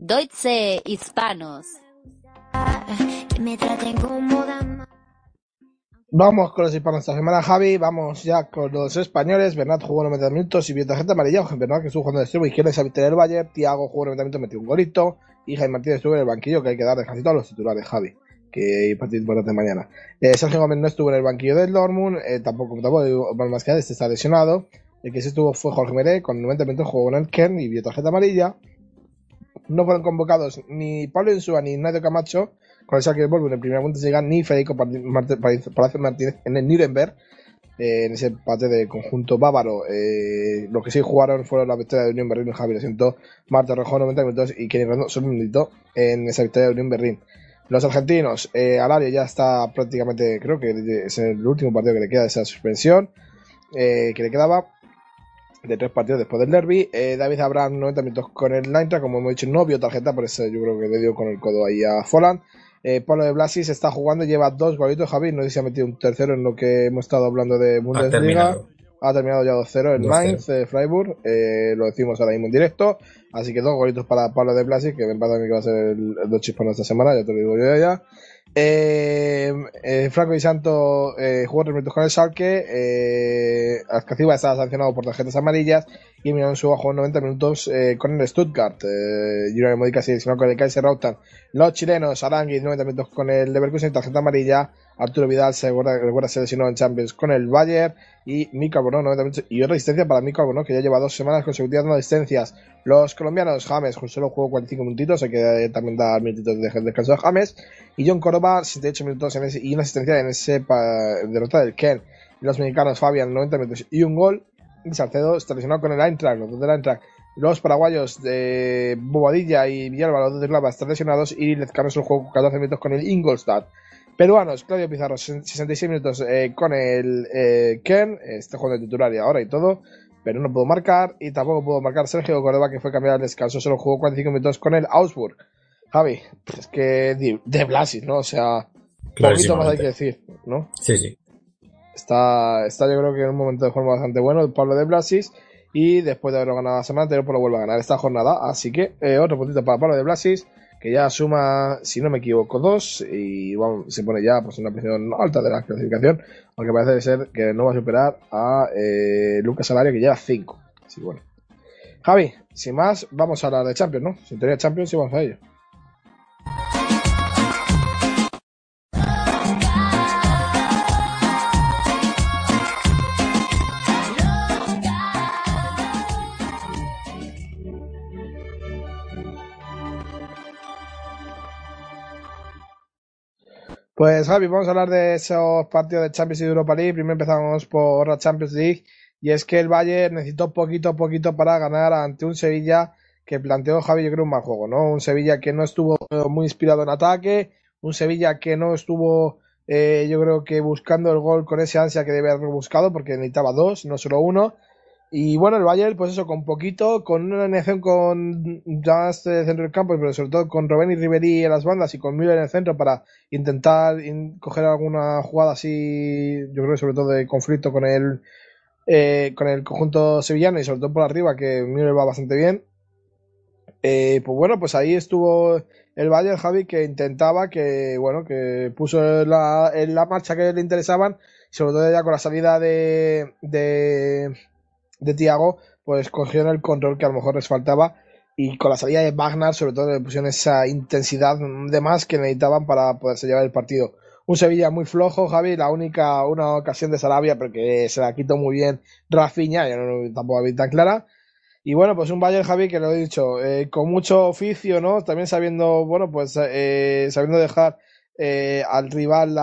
Deutsche Hispanos. Que me traten como dama. Vamos con los hispanos esta semana, Javi. Vamos ya con los españoles. Bernat jugó 90 minutos y vio tarjeta amarilla. Bernat que estuvo jugando de extremo izquierdo se del Valle. Tiago jugó 90 minutos, metió un golito. Y Jaime Martínez estuvo en el banquillo, que hay que dar descansito a los titulares, Javi. Que partido importante mañana. Eh, Sergio Gómez no estuvo en el banquillo del Dortmund. Eh, tampoco, tampoco, más que este está lesionado. El que sí estuvo fue Jorge Meré, con 90 minutos jugó con el Kern y vio tarjeta amarilla. No fueron convocados ni Pablo Insúa ni Nadio Camacho con el Schalke Volvo en el primer Bundesliga, ni Federico Palacio Martínez en el Nuremberg, eh, en ese empate de conjunto bávaro. Eh, los que sí jugaron fueron la victoria de Unión Berlín, Javier Asiento, Marta Rejón 90 minutos y Kenny Rando solo un minuto en esa victoria de Unión Berlín. Los argentinos, eh, Alario ya está prácticamente, creo que es el último partido que le queda de esa suspensión, que le quedaba de tres partidos después del derby. Eh, David Abraham 90 minutos con el Eintracht, como hemos dicho, no vio tarjeta, por eso yo creo que le dio con el codo ahí a Folland. Eh, Pablo de Blasis está jugando, lleva dos golitos, Javi, no sé si ha metido un tercero en lo que hemos estado hablando de Bundesliga. terminado. Ha terminado ya 2-0 en 2-0. Mainz, eh, Freiburg, eh, lo decimos ahora mismo en directo. Así que dos golitos para Pablo de Blasis, que me mí que va a ser el, el dos chispanos esta semana, ya te lo digo yo ya. Eh, eh, Franco Di Santo eh, jugó tres minutos con el Schalke. Eh, Azcaciba estaba sancionado por tarjetas amarillas. Y Emiliano Suba jugó 90 minutos eh, con el Stuttgart. Eh, Julián Modica se con el Kaiser. Los chilenos, Aranguiz 90 minutos con el Leverkusen, tarjeta amarilla. Arturo Vidal se recuerda, se lesionó en Champions con el Bayern. Y Mico 90 minutos. Y otra asistencia para Mico Albornoz, que ya lleva dos semanas consecutivas dando asistencias. Los colombianos, James, solo jugó 45 minutitos. Hay que eh, también dar minutitos de descanso a James. Y John Córdoba, 78 minutos en ese, y una asistencia en ese derrota del Ken. Los mexicanos, Fabian, 90 minutos y un gol. Y Salcedo está lesionado con el Eintracht, los dos del Eintracht. Los paraguayos de Bobadilla y Villalba, los dos de Clava, están lesionados. Y Lezcano solo jugó 14 minutos con el Ingolstadt. Peruanos, Claudio Pizarro, 66 minutos eh, con el eh, Ken. Está jugando de titular y ahora y todo. Pero no pudo marcar. Y tampoco pudo marcar Sergio Córdoba, que fue cambiado al descanso. Solo jugó 45 minutos con el Augsburg. Javi, es que de, Blasis, ¿no? O sea, poquito más hay que decir, ¿no? Sí, sí. Está, está yo creo que en un momento de forma bastante bueno el Pablo de Blasis y después de haberlo ganado la semana anterior pues lo vuelve a ganar esta jornada. Así que eh, otro puntito para Pablo de Blasis que ya suma, si no me equivoco, dos y vamos, se pone ya pues una posición alta de la clasificación, aunque parece ser que no va a superar a eh, Lucas Salario que lleva cinco. Así que bueno. Javi, sin más, vamos a hablar de Champions, ¿no? Si tenía Champions, sí vamos a ello. Pues Javi, vamos a hablar de esos partidos de Champions y Europa League. Primero empezamos por la Champions League y es que el Bayern necesitó poquito a poquito para ganar ante un Sevilla que planteó Javi, yo creo, un mal juego, ¿no? Un Sevilla que no estuvo muy inspirado en ataque, un Sevilla que no estuvo, eh, yo creo que buscando el gol con ese ansia que debe haber buscado porque necesitaba dos, no solo uno. Y bueno, el Bayern, pues eso, con poquito, con una alineación con Jans de centro del campo, pero sobre todo con Robben y Ribery en las bandas y con Müller en el centro para intentar in- coger alguna jugada así, yo creo que sobre todo de conflicto con el, eh, con el conjunto sevillano y sobre todo por arriba, que Müller va bastante bien. Eh, pues bueno, pues ahí estuvo el Bayern, Javi, que intentaba que, bueno, que puso la, en la marcha que le interesaban, sobre todo ya con la salida de, de Tiago, pues cogieron el control que a lo mejor les faltaba y con la salida de Wagner, sobre todo le pusieron esa intensidad de más que necesitaban para poderse llevar el partido. Un Sevilla muy flojo, Javi, la única, una ocasión de Sarabia, porque se la quitó muy bien Rafinha, yo no, tampoco vi tan clara. Y bueno, pues un Bayern Javi que lo he dicho, eh, con mucho oficio, ¿no? También sabiendo, bueno, pues eh, sabiendo dejar eh, al rival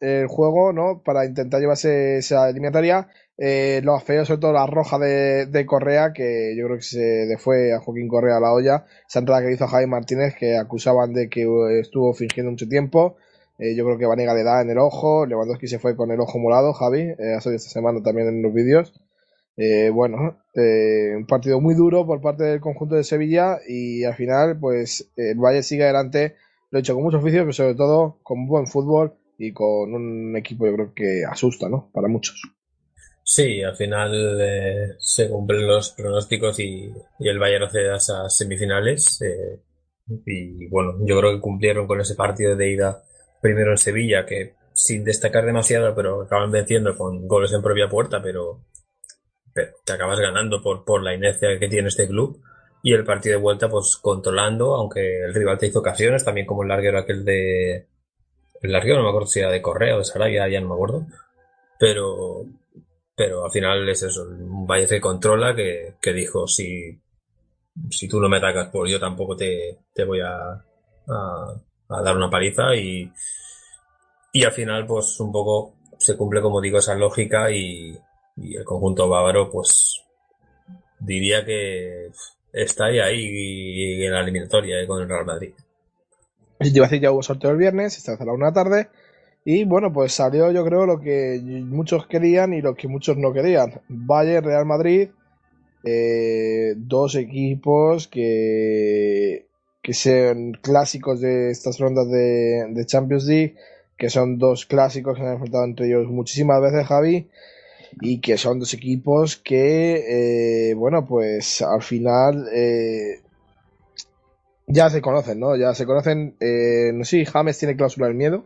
el juego, ¿no? Para intentar llevarse esa eliminatoria. Eh, lo feo, sobre todo la roja de, de Correa, que yo creo que se le fue a Joaquín Correa a la olla. Esa entrada que hizo Javi Martínez, que acusaban de que eh, estuvo fingiendo mucho tiempo. Eh, yo creo que Vanega le da en el ojo. Lewandowski se fue con el ojo morado, Javi. Eh, ha salido esta semana también en los vídeos. Eh, bueno, un partido muy duro por parte del conjunto de Sevilla y al final, pues el Valle sigue adelante, lo he hecho con mucho oficio, pero sobre todo con buen fútbol y con un equipo yo creo que asusta, ¿no? Para muchos. Sí, al final eh, se cumplen los pronósticos y, y el Bayern accede a esas semifinales. eh, y bueno, yo creo que cumplieron con ese partido de ida primero en Sevilla, que sin destacar demasiado, pero acaban venciendo con goles en propia puerta, pero, pero te acabas ganando por, por la inercia que tiene este club. Y el partido de vuelta, pues controlando, aunque el rival te hizo ocasiones, también como el larguero aquel de. El larguero, no me acuerdo si era de Correa o de Sarabia, ya no me acuerdo. Pero, pero al final es eso, un Bayern que controla, que, dijo, si, si tú no me atacas, pues yo tampoco te, te voy a, a, dar una paliza y, y al final pues un poco se cumple, como digo, esa lógica y, el conjunto bávaro pues diría que está ahí, ahí en la eliminatoria eh, con el Real Madrid. Y te iba a decir, ya hubo sorteo el viernes, vez a la una tarde. Y bueno, pues salió yo creo lo que muchos querían y lo que muchos no querían. Bayern, Real Madrid, eh, dos equipos que, que sean clásicos de estas rondas de, de Champions League, que son dos clásicos que han enfrentado entre ellos muchísimas veces, Javi, y que son dos equipos que, eh, bueno, pues al final eh, ya se conocen, ¿no? Ya se conocen. Eh, no sé James tiene cláusula del miedo.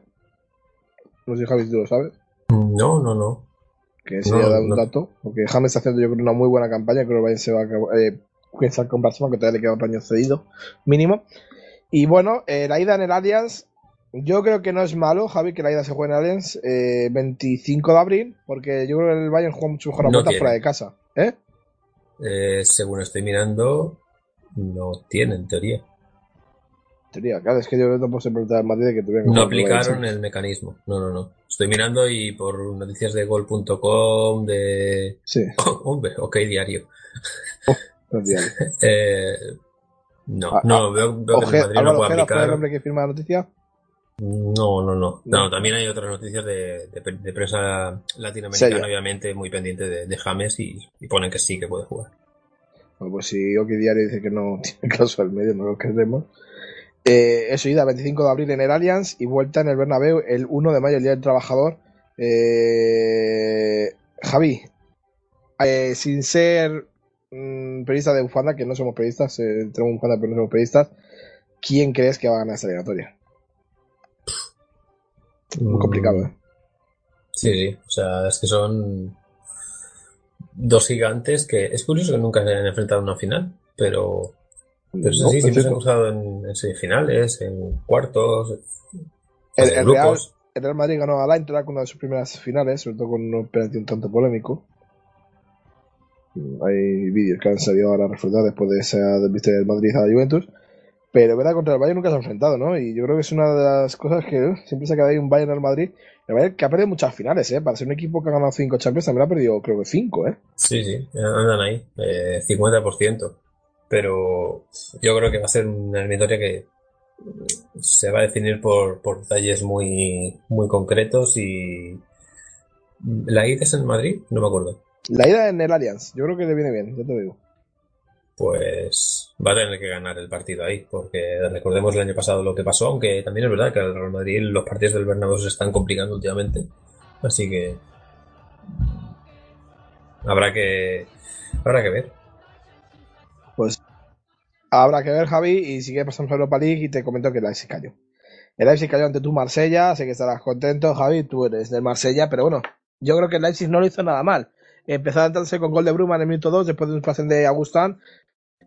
No sé si James tú lo sabes. No, no, no. Que sería No, dar un no. dato. Porque James está haciendo yo creo una muy buena campaña. Creo que el Bayern se va a acabar- eh, pensar con Barcelona, que todavía le queda un año cedido, mínimo. Y bueno, eh, la ida en el Allianz. Yo creo que no es malo, Javi, que la ida se juegue en el Allianz eh, 25 de abril, porque yo creo que el Bayern juega mucho mejor a No fuera de casa. ¿Eh? Eh, según estoy mirando, no tiene en teoría. Teoría, claro, es que yo no preguntar al Madrid de que tuvieran que No aplicaron el mecanismo. No, no, no. Estoy mirando y por noticias de gol.com, de... Sí, Hombre, ok, diario. no tiene. Eh, no, Ah, no, veo, veo que el Madrid no puede el aplicar. hombre que firma la noticia. No, no, no. También hay otras noticias de, de, de prensa latinoamericana, obviamente, muy pendiente de, de James y, y ponen que sí que puede jugar. Bueno, pues si Oki Diario dice que no tiene caso al medio, no lo creemos. Eh, eso, ida 25 de abril en el Allianz y vuelta en el Bernabéu el 1 de mayo, el Día del Trabajador. Eh, Javi, eh, sin ser mm, periodista de bufanda, que no somos periodistas, eh, tenemos bufanda pero no somos periodistas, ¿quién crees que va a ganar esta eliminatoria? Muy complicado, ¿eh? Sí, sí. O sea, es que son dos gigantes que es curioso que nunca se hayan enfrentado en una final, pero, pero No, sí, es siempre se han cierto. cruzado en, en semifinales, en cuartos, El, en el Real, grupos. el Real Madrid ganó al Eintracht una de sus primeras finales, sobre todo con un penalti un tanto polémico. Hay vídeos que han salido ahora a refrendar después de esa victoria del Madrid a la Juventus. Pero verdad contra el Bayern nunca se ha enfrentado, ¿no? Y yo creo que es una de las cosas que uh, siempre se ha quedado ahí un Bayern al Madrid. El Bayern que ha perdido muchas finales, ¿eh? Para ser un equipo que ha ganado 5 Champions también ha perdido creo que 5, ¿eh? Sí, sí, andan ahí, eh, 50%. Pero yo creo que va a ser una eliminatoria que se va a definir por, por detalles muy, muy concretos y... ¿La ida es en Madrid? No me acuerdo. La ida en el Allianz, yo creo que le viene bien, ya te lo digo. Pues va a tener que ganar el partido ahí, porque recordemos el año pasado lo que pasó, aunque también es verdad que al Real Madrid los partidos del Bernabéu se están complicando últimamente, así que habrá que habrá que ver. Pues habrá que ver, Javi, y sigue pasando a Europa League y te comento que el Leipzig cayó. El Leipzig cayó ante tu Marsella, sé que estarás contento, Javi, tú eres del Marsella, pero bueno, yo creo que el Leipzig no lo hizo nada mal. Empezó a adelantarse con gol de Bruma en el minuto 2 después de un pase de Agustán.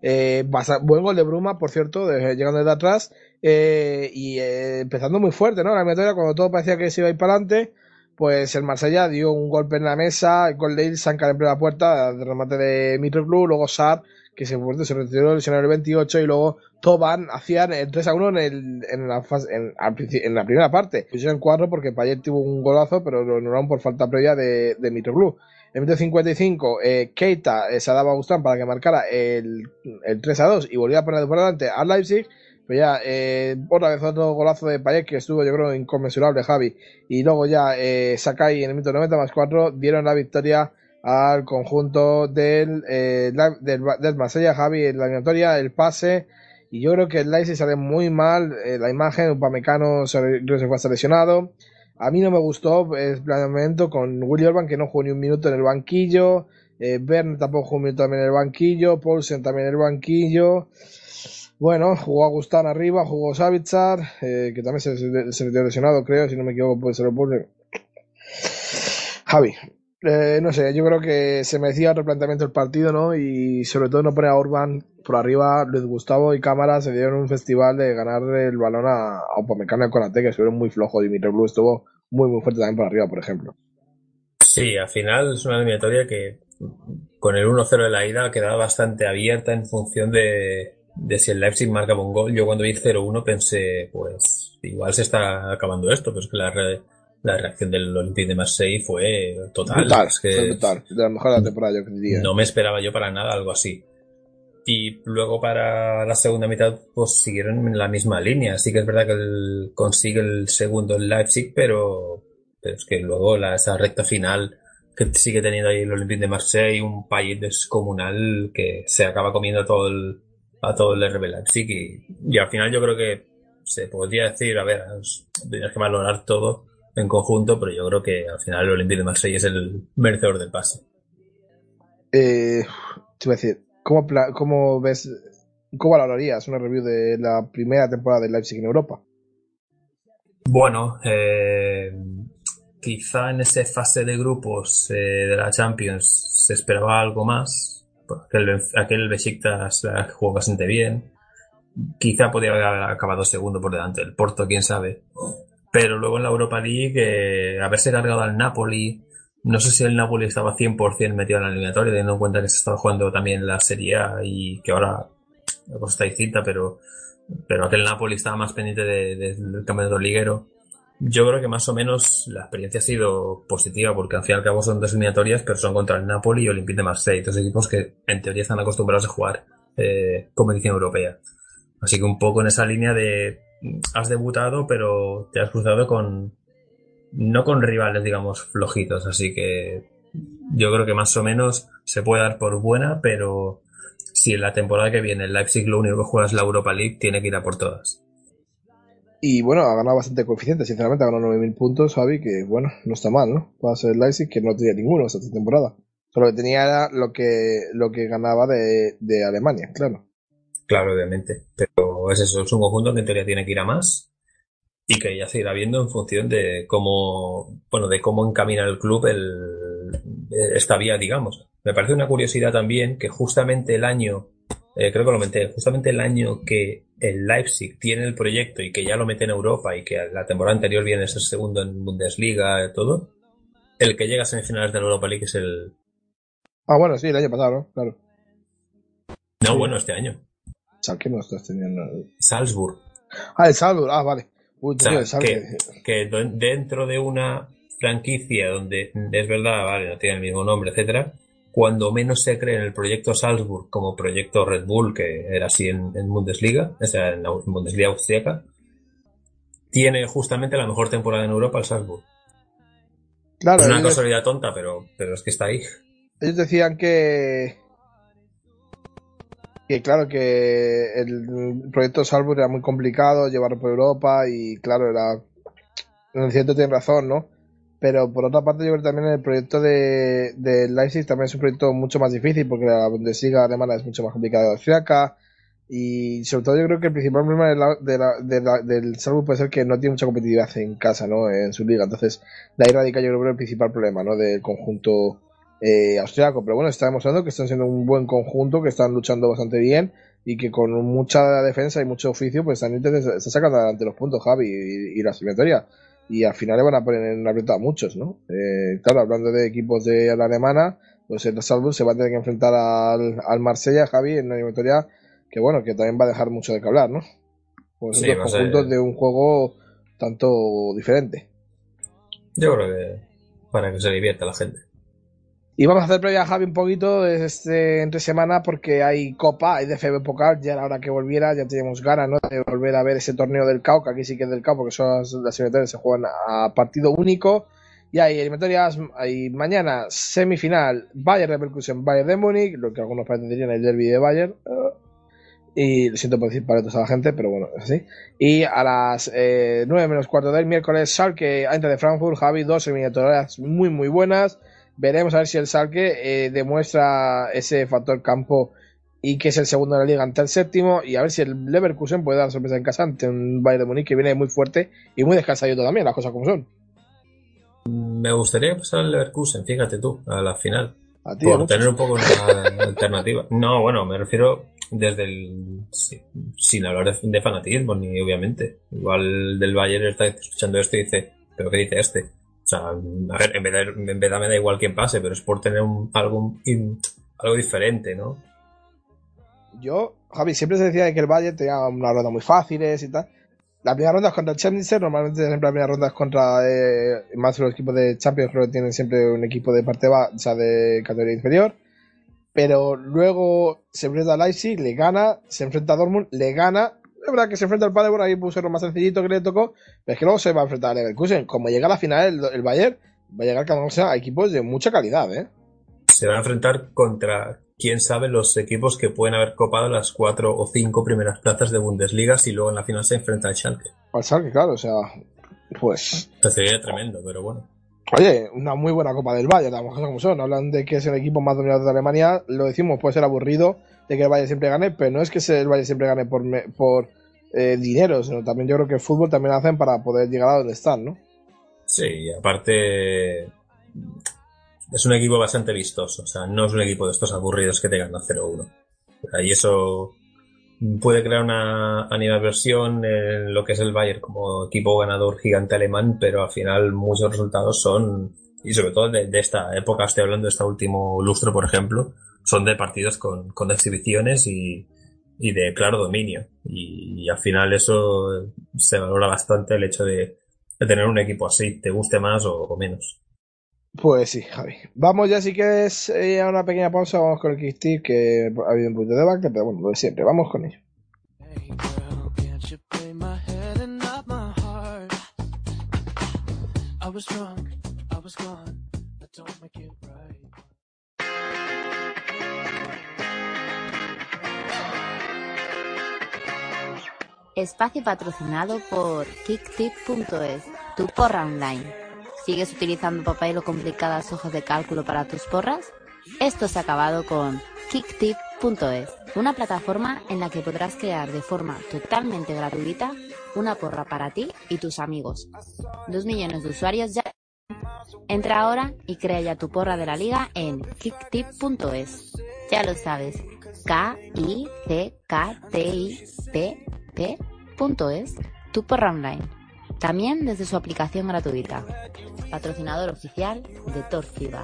Eh, buen gol de Bruma, por cierto, llegando desde atrás. eh, y eh, empezando muy fuerte, ¿no? La eliminatoria, cuando todo parecía que se iba a ir para adelante, pues el Marsella dio un golpe en la mesa, el gol de Ilsan en primera puerta, de remate de Mitroglou, luego Saar, que se, se retiró lesionado el 28, y luego Toban hacían el 3 a 1 en, el, en, la, fase, en, en la primera parte. Pusieron 4 porque Payet tuvo un golazo, pero lo anularon por falta previa de, de Mitroglou. En el minuto 55, eh, Keita eh, se daba a Gustán para que marcara el, el 3 a 2 y volvía a poner por delante al Leipzig. Pero ya, eh, otra vez otro golazo de Payet que estuvo, yo creo, inconmensurable, Javi. Y luego ya, eh, Sakai en el minuto 90 más 4 dieron la victoria al conjunto del, eh, del, del Marsella, Javi, en la eliminatoria, el pase. Y yo creo que el Leipzig sale muy mal. eh, la imagen, Upamecano se, se fue hasta lesionado. A mí no me gustó el planteamiento con Willy Orban, que no jugó ni un minuto en el banquillo. Eh, Bern tampoco jugó un minuto también en el banquillo. Paulsen también en el banquillo. Bueno, jugó Agustán arriba, jugó Savitsar, eh, que también se, se, se lesionado, creo, si no me equivoco, puede ser el público. Javi, eh, no sé, yo creo que se merecía otro planteamiento el partido, ¿no? Y sobre todo no poner a Orban por arriba. Luis Gustavo y Cámara se dieron un festival de ganar el balón a, a Upamecano y Konate, que estuvieron muy flojos. Dimitri Blue estuvo muy, muy fuerte también por arriba, por ejemplo. Sí, al final es una eliminatoria que con el 1-0 de la ida quedaba bastante abierta en función de, de si el Leipzig marcaba un gol. Yo cuando vi 0-1 pensé, pues igual se está acabando esto, pero es que la, la reacción del Olympique de Marseille fue total. Brutal, Es que fue brutal. De la mejor de la temporada, yo diría. no me esperaba yo para nada algo así. Y luego para la segunda mitad, pues siguieron en la misma línea. Sí que es verdad que el- consigue el segundo el Leipzig, pero, pero es que luego la, esa recta final que sigue teniendo ahí el Olympique de Marseille, un país descomunal que se acaba comiendo a todo el, a todo el RB Leipzig. Y, y al final yo creo que se podría decir, a ver, tienes que valorar todo en conjunto, pero yo creo que al final el Olympique de Marseille es el merecedor del pase. Eh, te iba a decir, ¿cómo, cómo ves, cómo valorarías una review de la primera temporada del Leipzig en Europa? Bueno, eh, quizá en esa fase de grupos eh, de la Champions se esperaba algo más. porque Aquel, aquel Besiktas la jugó bastante bien. Quizá podía haber acabado segundo por delante del Porto, quién sabe. Pero luego en la Europa League, eh, haberse cargado al Napoli, no sé si el Napoli estaba 100% metido en la eliminatoria, teniendo en cuenta que se estaba jugando también la Serie A y que ahora la cosa está distinta, pero, pero aquel Napoli estaba más pendiente de- de- del campeonato liguero. Yo creo que más o menos la experiencia ha sido positiva, porque al fin y al cabo son dos eliminatorias, pero son contra el Napoli y Olympique de Marseille, dos equipos que en teoría están acostumbrados a jugar eh, competición europea. Así que un poco en esa línea de has debutado, pero te has cruzado con no con rivales, digamos, flojitos. Así que yo creo que más o menos se puede dar por buena, pero si en la temporada que viene el Leipzig lo único que juega es la Europa League, tiene que ir a por todas. Y bueno, ha ganado bastante coeficiente, sinceramente, ha ganado 9.000 puntos, Javi, que bueno, no está mal, ¿no? Para ser el Leipzig, que no tenía ninguno esta temporada. Solo que tenía era lo que, lo que ganaba de, de Alemania, claro. Claro, obviamente. Pero es eso, es un conjunto que en teoría tiene que ir a más y que ya se irá viendo en función de cómo, bueno, de cómo encamina el club el, esta vía, digamos. Me parece una curiosidad también que justamente el año, eh, creo que lo comenté, justamente el año que el Leipzig tiene el proyecto y que ya lo mete en Europa y que la temporada anterior viene a ser segundo en Bundesliga y todo, el que llega a semifinales de la Europa League es el... Ah, bueno, sí, el año pasado, ¿no? Claro. No, bueno, este año. Schalke no estás teniendo. Salzburg. Ah, el Salzburg, ah, vale. Uy, O sea, que, dentro de una franquicia donde es verdad, vale, no tiene el mismo nombre, etcétera, cuando menos se cree en el proyecto Salzburg como proyecto Red Bull, que era así en, en Bundesliga, o sea, en la Bundesliga austríaca, tiene justamente la mejor temporada en Europa el Salzburg. Claro, es una casualidad tonta, pero, pero es que está ahí. ellos decían que que claro que el proyecto Salzburg era muy complicado llevarlo por Europa y claro en cierto tiene razón no pero por otra parte yo creo que también el proyecto de, de Leipzig también es un proyecto mucho más difícil porque la Bundesliga alemana es mucho más complicada de austriaca y sobre todo yo creo que el principal problema del Salzburg puede ser que no tiene mucha competitividad en casa no en su liga. Entonces de ahí radica yo creo el principal problema no del conjunto eh, austriaco. Pero bueno, está demostrando que están siendo un buen conjunto, que están luchando bastante bien y que con mucha defensa y mucho oficio, pues están intentando- están sacando adelante los puntos, Javi, y, y la eliminatoria. Y al final le van a poner en aprieto a muchos, ¿no? Eh, claro, hablando de equipos de la alemana, pues el Salzburg se va a tener que enfrentar al, al Marsella, Javi, en una eliminatoria que bueno, que también va a dejar mucho de que hablar, ¿no? Pues Sí, ser- conjuntos de un juego tanto diferente. Yo creo que para que se divierta la gente. Y vamos a hacer previa Javi un poquito este, entre semana porque hay Copa, hay DFB Pokal, ya era hora que volviera, ya teníamos ganas ¿no? de volver a ver ese torneo del CAO, que aquí sí que es del CAO porque son las, eliminatorias se juegan a partido único Y hay eliminatorias, hay mañana semifinal Bayern Leverkusen Bayern de Múnich, lo que algunos países dirían el derby de Bayern. y lo siento por decir paletos a la gente, pero bueno, es así. Y a las eh, 9 menos cuarto del miércoles, Schalke Eintracht de Frankfurt, Javi, dos eliminatorias muy muy buenas. Veremos a ver si el Schalke eh, demuestra ese factor campo y que es el segundo de la liga ante el séptimo y a ver si el Leverkusen puede dar sorpresa en casa ante un Bayern de Múnich que viene muy fuerte y muy descansadito también, las cosas como son. Me gustaría pasar al Leverkusen, fíjate tú, a la final. A ti, por ¿no? tener un poco una alternativa. No, bueno, me refiero desde el. sí, sin hablar de fanatismo, ni obviamente. Igual del Bayern está escuchando esto y dice, ¿pero qué dice este? O sea, a ver, en verdad, en verdad me da igual quién pase, pero es por tener un, algo, algo diferente, ¿no? Yo, Javi, siempre se decía que el Bayern tenía unas rondas muy fáciles y tal. La primera ronda es contra el Chemnitzer, normalmente siempre la primera ronda es contra eh, más los equipos de Champions, creo que tienen siempre un equipo de parte baja, o sea, de categoría inferior. Pero luego se enfrenta a Leipzig, le gana, se enfrenta a Dortmund, le gana. Es verdad que se enfrenta al Paderborn, ahí puso lo más sencillito que le tocó, pero es que luego se va a enfrentar a Leverkusen. Como llega a la final el, el Bayern, va a llegar cada uno a equipos de mucha calidad, ¿eh? Se van a enfrentar contra, quién sabe, los equipos que pueden haber copado las cuatro o cinco primeras plazas de Bundesliga si luego en la final se enfrenta al Schalke. Al Schalke, claro, o sea, pues Esto sería tremendo, pero bueno. Oye, una muy buena Copa del Bayern, las cosas como son. Hablan de que es el equipo más dominante de Alemania. Lo decimos, puede ser aburrido de que el Bayern siempre gane, pero no es que el Bayern siempre gane por, por eh, dinero, sino también yo creo que el fútbol también lo hacen para poder llegar a donde están, ¿no? Sí, y aparte es un equipo bastante vistoso, o sea, no es un equipo de estos aburridos que te ganan 0-1. O sea, Y eso puede crear una animadversión en lo que es el Bayern como equipo ganador gigante alemán, pero al final muchos resultados son, y sobre todo de, de esta época, estoy hablando de este último lustro, por ejemplo, son de partidos con, con exhibiciones y, y de claro dominio. Y, y al final eso se valora bastante el hecho de, de tener un equipo así, te guste más o, o menos. Pues sí, Javi. Vamos ya si quieres eh, a una pequeña pausa, vamos con el kick que ha habido un poquito de debate, pero bueno, lo de siempre, vamos con ello. Can't you play my head and not my heart? I was drunk, I was gone. Espacio patrocinado por KickTip.es, tu porra online. ¿Sigues utilizando papel o complicadas hojas de cálculo para tus porras? Esto se ha acabado con KickTip.es, una plataforma en la que podrás crear de forma totalmente gratuita una porra para ti y tus amigos. Dos millones de usuarios ya. Entra ahora y crea ya tu porra de la liga en kicktip.es. Ya lo sabes, K-I-C-K-T-I-P-P.es, tu porra online. También desde su aplicación gratuita. Patrocinador oficial de Torfiba.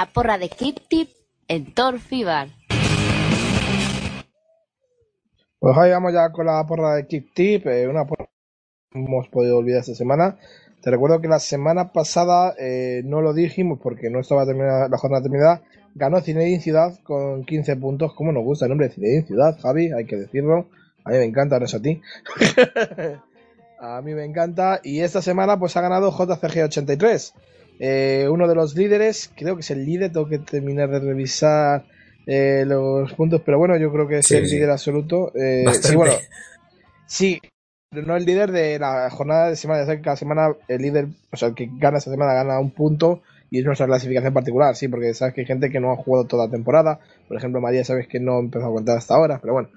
La porra de Kip Tip en Torfibar. Pues ahí vamos ya con la porra de Kick Tip, eh, una porra que hemos podido olvidar esta semana. Te recuerdo que la semana pasada eh, no lo dijimos porque no estaba terminada, la jornada terminada. Ganó Zinedine Ciudad con 15 puntos. ¿Cómo nos gusta el nombre de Zinedine Ciudad, Javi? Hay que decirlo. A mí me encanta, no es a ti. a mí me encanta. Y esta semana pues ha ganado JCG83. Eh, uno de los líderes, creo que es el líder, tengo que terminar de revisar eh, los puntos, pero bueno, yo creo que es Sí, el sí. líder absoluto. Eh, sí, bueno, sí, pero no el líder de la jornada de semana, ya sabes que cada semana el líder, o sea, el que gana esta semana gana un punto y es nuestra clasificación particular, sí, porque sabes que hay gente que no ha jugado toda la temporada, por ejemplo, María, sabes que no empezó a contar hasta ahora, pero bueno,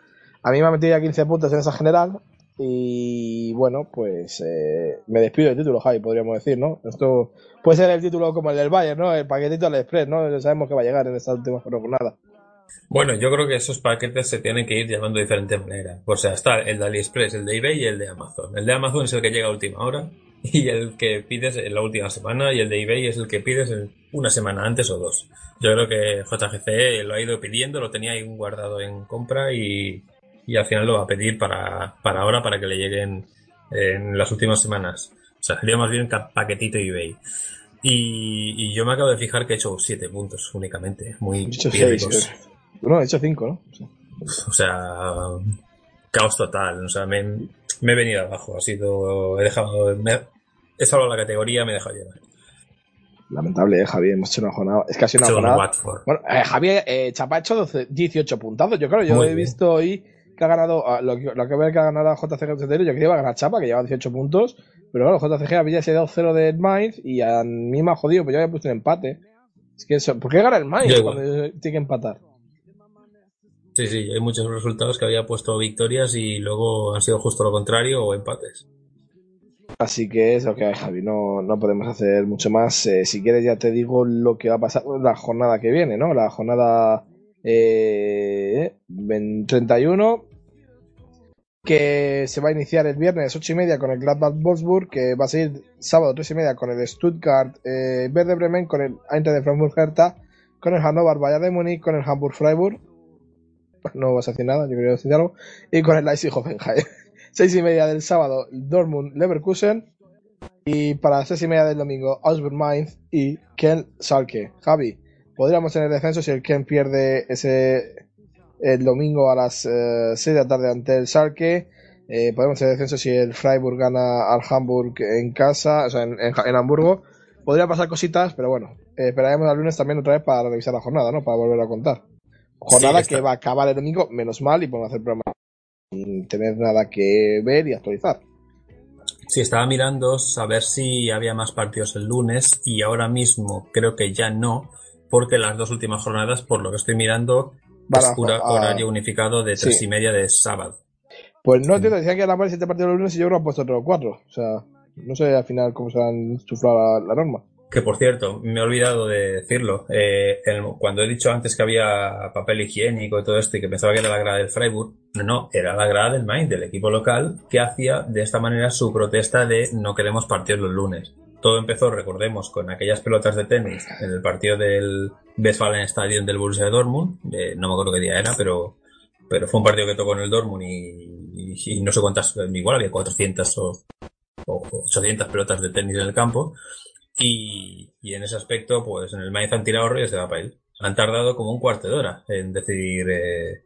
a mí me ha metido ya 15 puntos en esa general y bueno, pues eh, me despido del título, Javi, podríamos decir, ¿no? Esto puede ser el título como el del Bayern, ¿no? El paquetito al Express, ¿no? Sabemos que va a llegar en esta última jornada. Bueno, yo creo que esos paquetes se tienen que ir llamando de diferente manera. O sea, está el de AliExpress, el de eBay y el de Amazon. El de Amazon es el que llega a última hora y el que pides en la última semana y el de eBay es el que pides una semana antes o dos. Yo creo que JGC lo ha ido pidiendo, lo tenía ahí guardado en compra y, y al final lo va a pedir para, para ahora, para que le lleguen en las últimas semanas. O sea, sería más bien paquetito eBay. Y, y yo me acabo de fijar que he hecho 7 puntos únicamente, muy He hecho pírricos. 6. No, he hecho 5, ¿no? Sí. O sea, caos total. O sea, me, me he venido abajo. Ha sido. He dejado. Me, he salvado la categoría, me he dejado llevar. Lamentable, eh, Javier. Hemos hecho una jornada. Es que ha sido una jornada. Bueno, eh, Javier, eh, Chapa ha hecho 12 18 puntazos. Yo creo, yo Muy he bien. visto hoy que ha ganado. ah, lo, que- lo que veo que ha ganado a JCG yo creía que iba a ganar Chapa, que lleva 18 puntos. Pero claro, JCG había ese 2-0 de Mainz y a mí me ha jodido, pues yo había puesto un empate. Es que eso, ¿por qué gana el Mainz cuando tiene que empatar? Sí, sí, hay muchos resultados que había puesto victorias y luego han sido justo lo contrario o empates. Así que es lo que hay, Javi. No, no podemos hacer mucho más. Eh, si quieres, ya te digo lo que va a pasar la jornada que viene, ¿no? La jornada eh, 31, que se va a iniciar el viernes 8 y media con el Gladbach Wolfsburg, que va a seguir sábado 3 y media con el Stuttgart eh, Werder Bremen, con el Eintracht de Frankfurt Hertha, con el Hannover Bayern de Múnich, con el Hamburg Freiburg. No vas a decir nada, yo quería decir algo. Y con el Leipzig Hoffenheim. 6 y media del sábado, Dortmund Leverkusen. Y para las 6 y media del domingo, Augsburg Mainz y Ken Salke. Javi, podríamos tener descenso si el Ken pierde ese el domingo a las eh, 6 de la tarde ante el Salke. Eh, podemos tener descenso si el Freiburg gana al Hamburg en casa, o sea, en, en- en Hamburgo. Podría pasar cositas, pero bueno, eh, esperaremos al lunes también otra vez para revisar la jornada, ¿no? Para volver a contar. Jornada que va a acabar el domingo, menos mal, y podemos hacer programa sin tener nada que ver y actualizar. Sí, estaba mirando a ver si había más partidos el lunes y ahora mismo creo que ya no, porque las dos últimas jornadas, por lo que estoy mirando, Van es a- hora- a- horario unificado de sí. tres y media de sábado. Pues no entiendo, decían que la siete partidos los lunes y yo creo que han puesto otros cuatro. O sea, no sé al final cómo se han chuflado la, la norma. Que por cierto, me he olvidado de decirlo. eh, el- cuando he dicho antes que había papel higiénico y todo esto y que pensaba que era la grada del Freiburg, no, no, era la grada del Mainz, del equipo local, que hacía de esta manera su protesta de no queremos partidos los lunes. Todo empezó, recordemos, con aquellas pelotas de tenis en el partido del Westfalen Stadium del Borussia Dortmund, eh, no me acuerdo qué día era, pero, pero fue un partido que tocó en el Dortmund y, y- y no sé cuántas, igual había 400 o, o 800 pelotas de tenis en el campo. Y, y en ese aspecto, pues en el Mainz han tirado rollos de papel. Han tardado como un cuarto de hora en decidir, eh,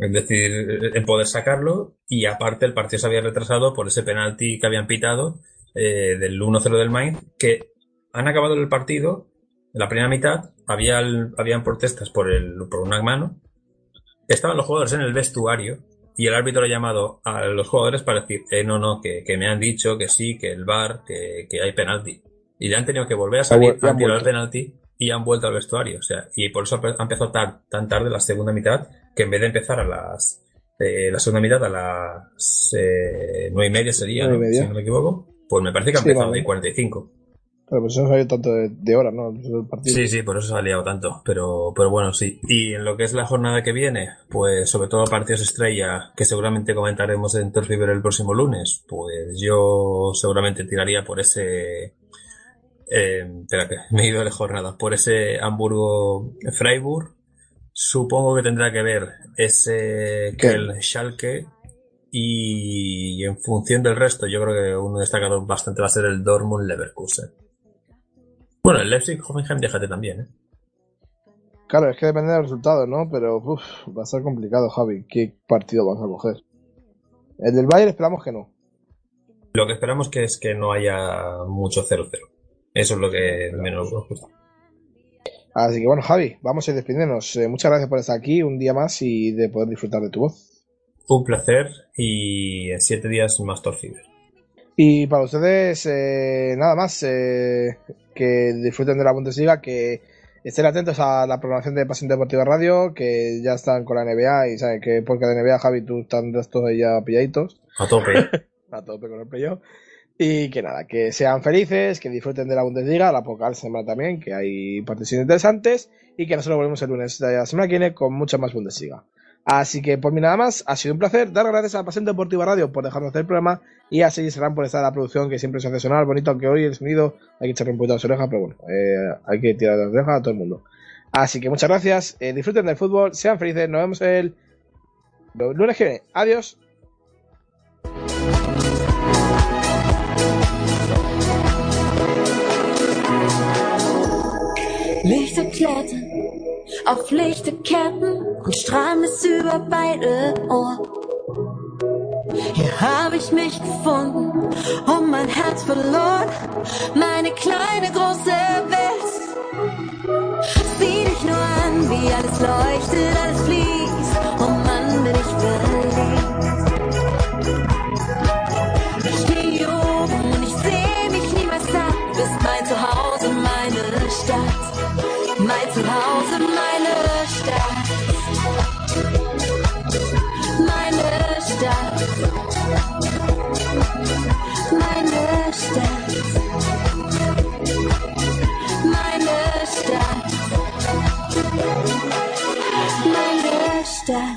en decidir, en poder sacarlo. Y aparte el partido se había retrasado por ese penalti que habían pitado eh, del 1-0 del Mainz, que han acabado el partido, en la primera mitad, había, habían protestas por, el, por una mano. Estaban los jugadores en el vestuario y el árbitro ha llamado a los jugadores para decir, eh, no, no, que, que me han dicho que sí, que el VAR, que, que hay penalti. Y ya han tenido que volver a salir, han tirado el penalti y han vuelto al vestuario. O sea, y por eso ha empezado tan, tan tarde la segunda mitad, que en vez de empezar a las, eh, la segunda mitad a las eh, nueve y media sería, ¿no? si no me equivoco, pues me parece que ha Sí, empezado vale. de 45. Pero pues eso no salió tanto de, de horas, ¿no? El partido. Sí, sí, por eso se ha liado tanto. Pero, pero bueno, sí. Y en lo que es la jornada que viene, pues sobre todo partidos estrella, que seguramente comentaremos en Turf Fever el próximo lunes, pues yo seguramente tiraría por ese. Eh, espera, que me he ido de jornada. Por ese Hamburgo-Freiburg. Supongo que tendrá que ver ese que el Schalke. Y en función del resto, yo creo que uno destacado bastante va a ser el Dortmund-Leverkusen. Bueno, el Leipzig Hoffenheim déjate también, ¿eh? Claro, es que depende del resultado, ¿no? Pero uf, va a ser complicado, Javi. ¿Qué partido vas a coger? El del Bayern esperamos que no. Lo que esperamos que es que no haya mucho 0-0. Eso es lo que menos nos gusta. Así que bueno, Javi, vamos a ir despidiéndonos. Eh, muchas gracias por estar aquí un día más y de poder disfrutar de tu voz. Un placer y en siete días más Torfiber. Y para ustedes, eh, nada más, eh, que disfruten de la Bundesliga, que estén atentos a la programación de Pasión Deportiva Radio, que ya están con la NBA y saben que porque de NBA, Javi, tú están ahí ya pilladitos. A tope. a tope con el playoff. Y que nada, que sean felices, que disfruten de la Bundesliga, la poca semana también, que hay partidos interesantes, y que nosotros volvemos el lunes de la semana que viene con mucha más Bundesliga. Así que por mí nada más, ha sido un placer. Dar gracias a Pasión Deportiva Radio por dejarnos hacer el programa y a Sergi Serrán por estar la producción que siempre es sensacional, bonito, aunque hoy el sonido hay que echarle un poquito a las orejas, pero bueno, eh, hay que tirar las orejas a todo el mundo. Así que muchas gracias, eh, disfruten del fútbol, sean felices, nos vemos el lunes que viene. Adiós. Auf Lichterketten und strahlen bis über beide Ohren. Hier habe ich mich gefunden und mein Herz verloren, meine kleine große Welt. Sieh dich nur an, wie alles leuchtet, alles fließt. Oh Mann, bin ich verliebt. Yeah.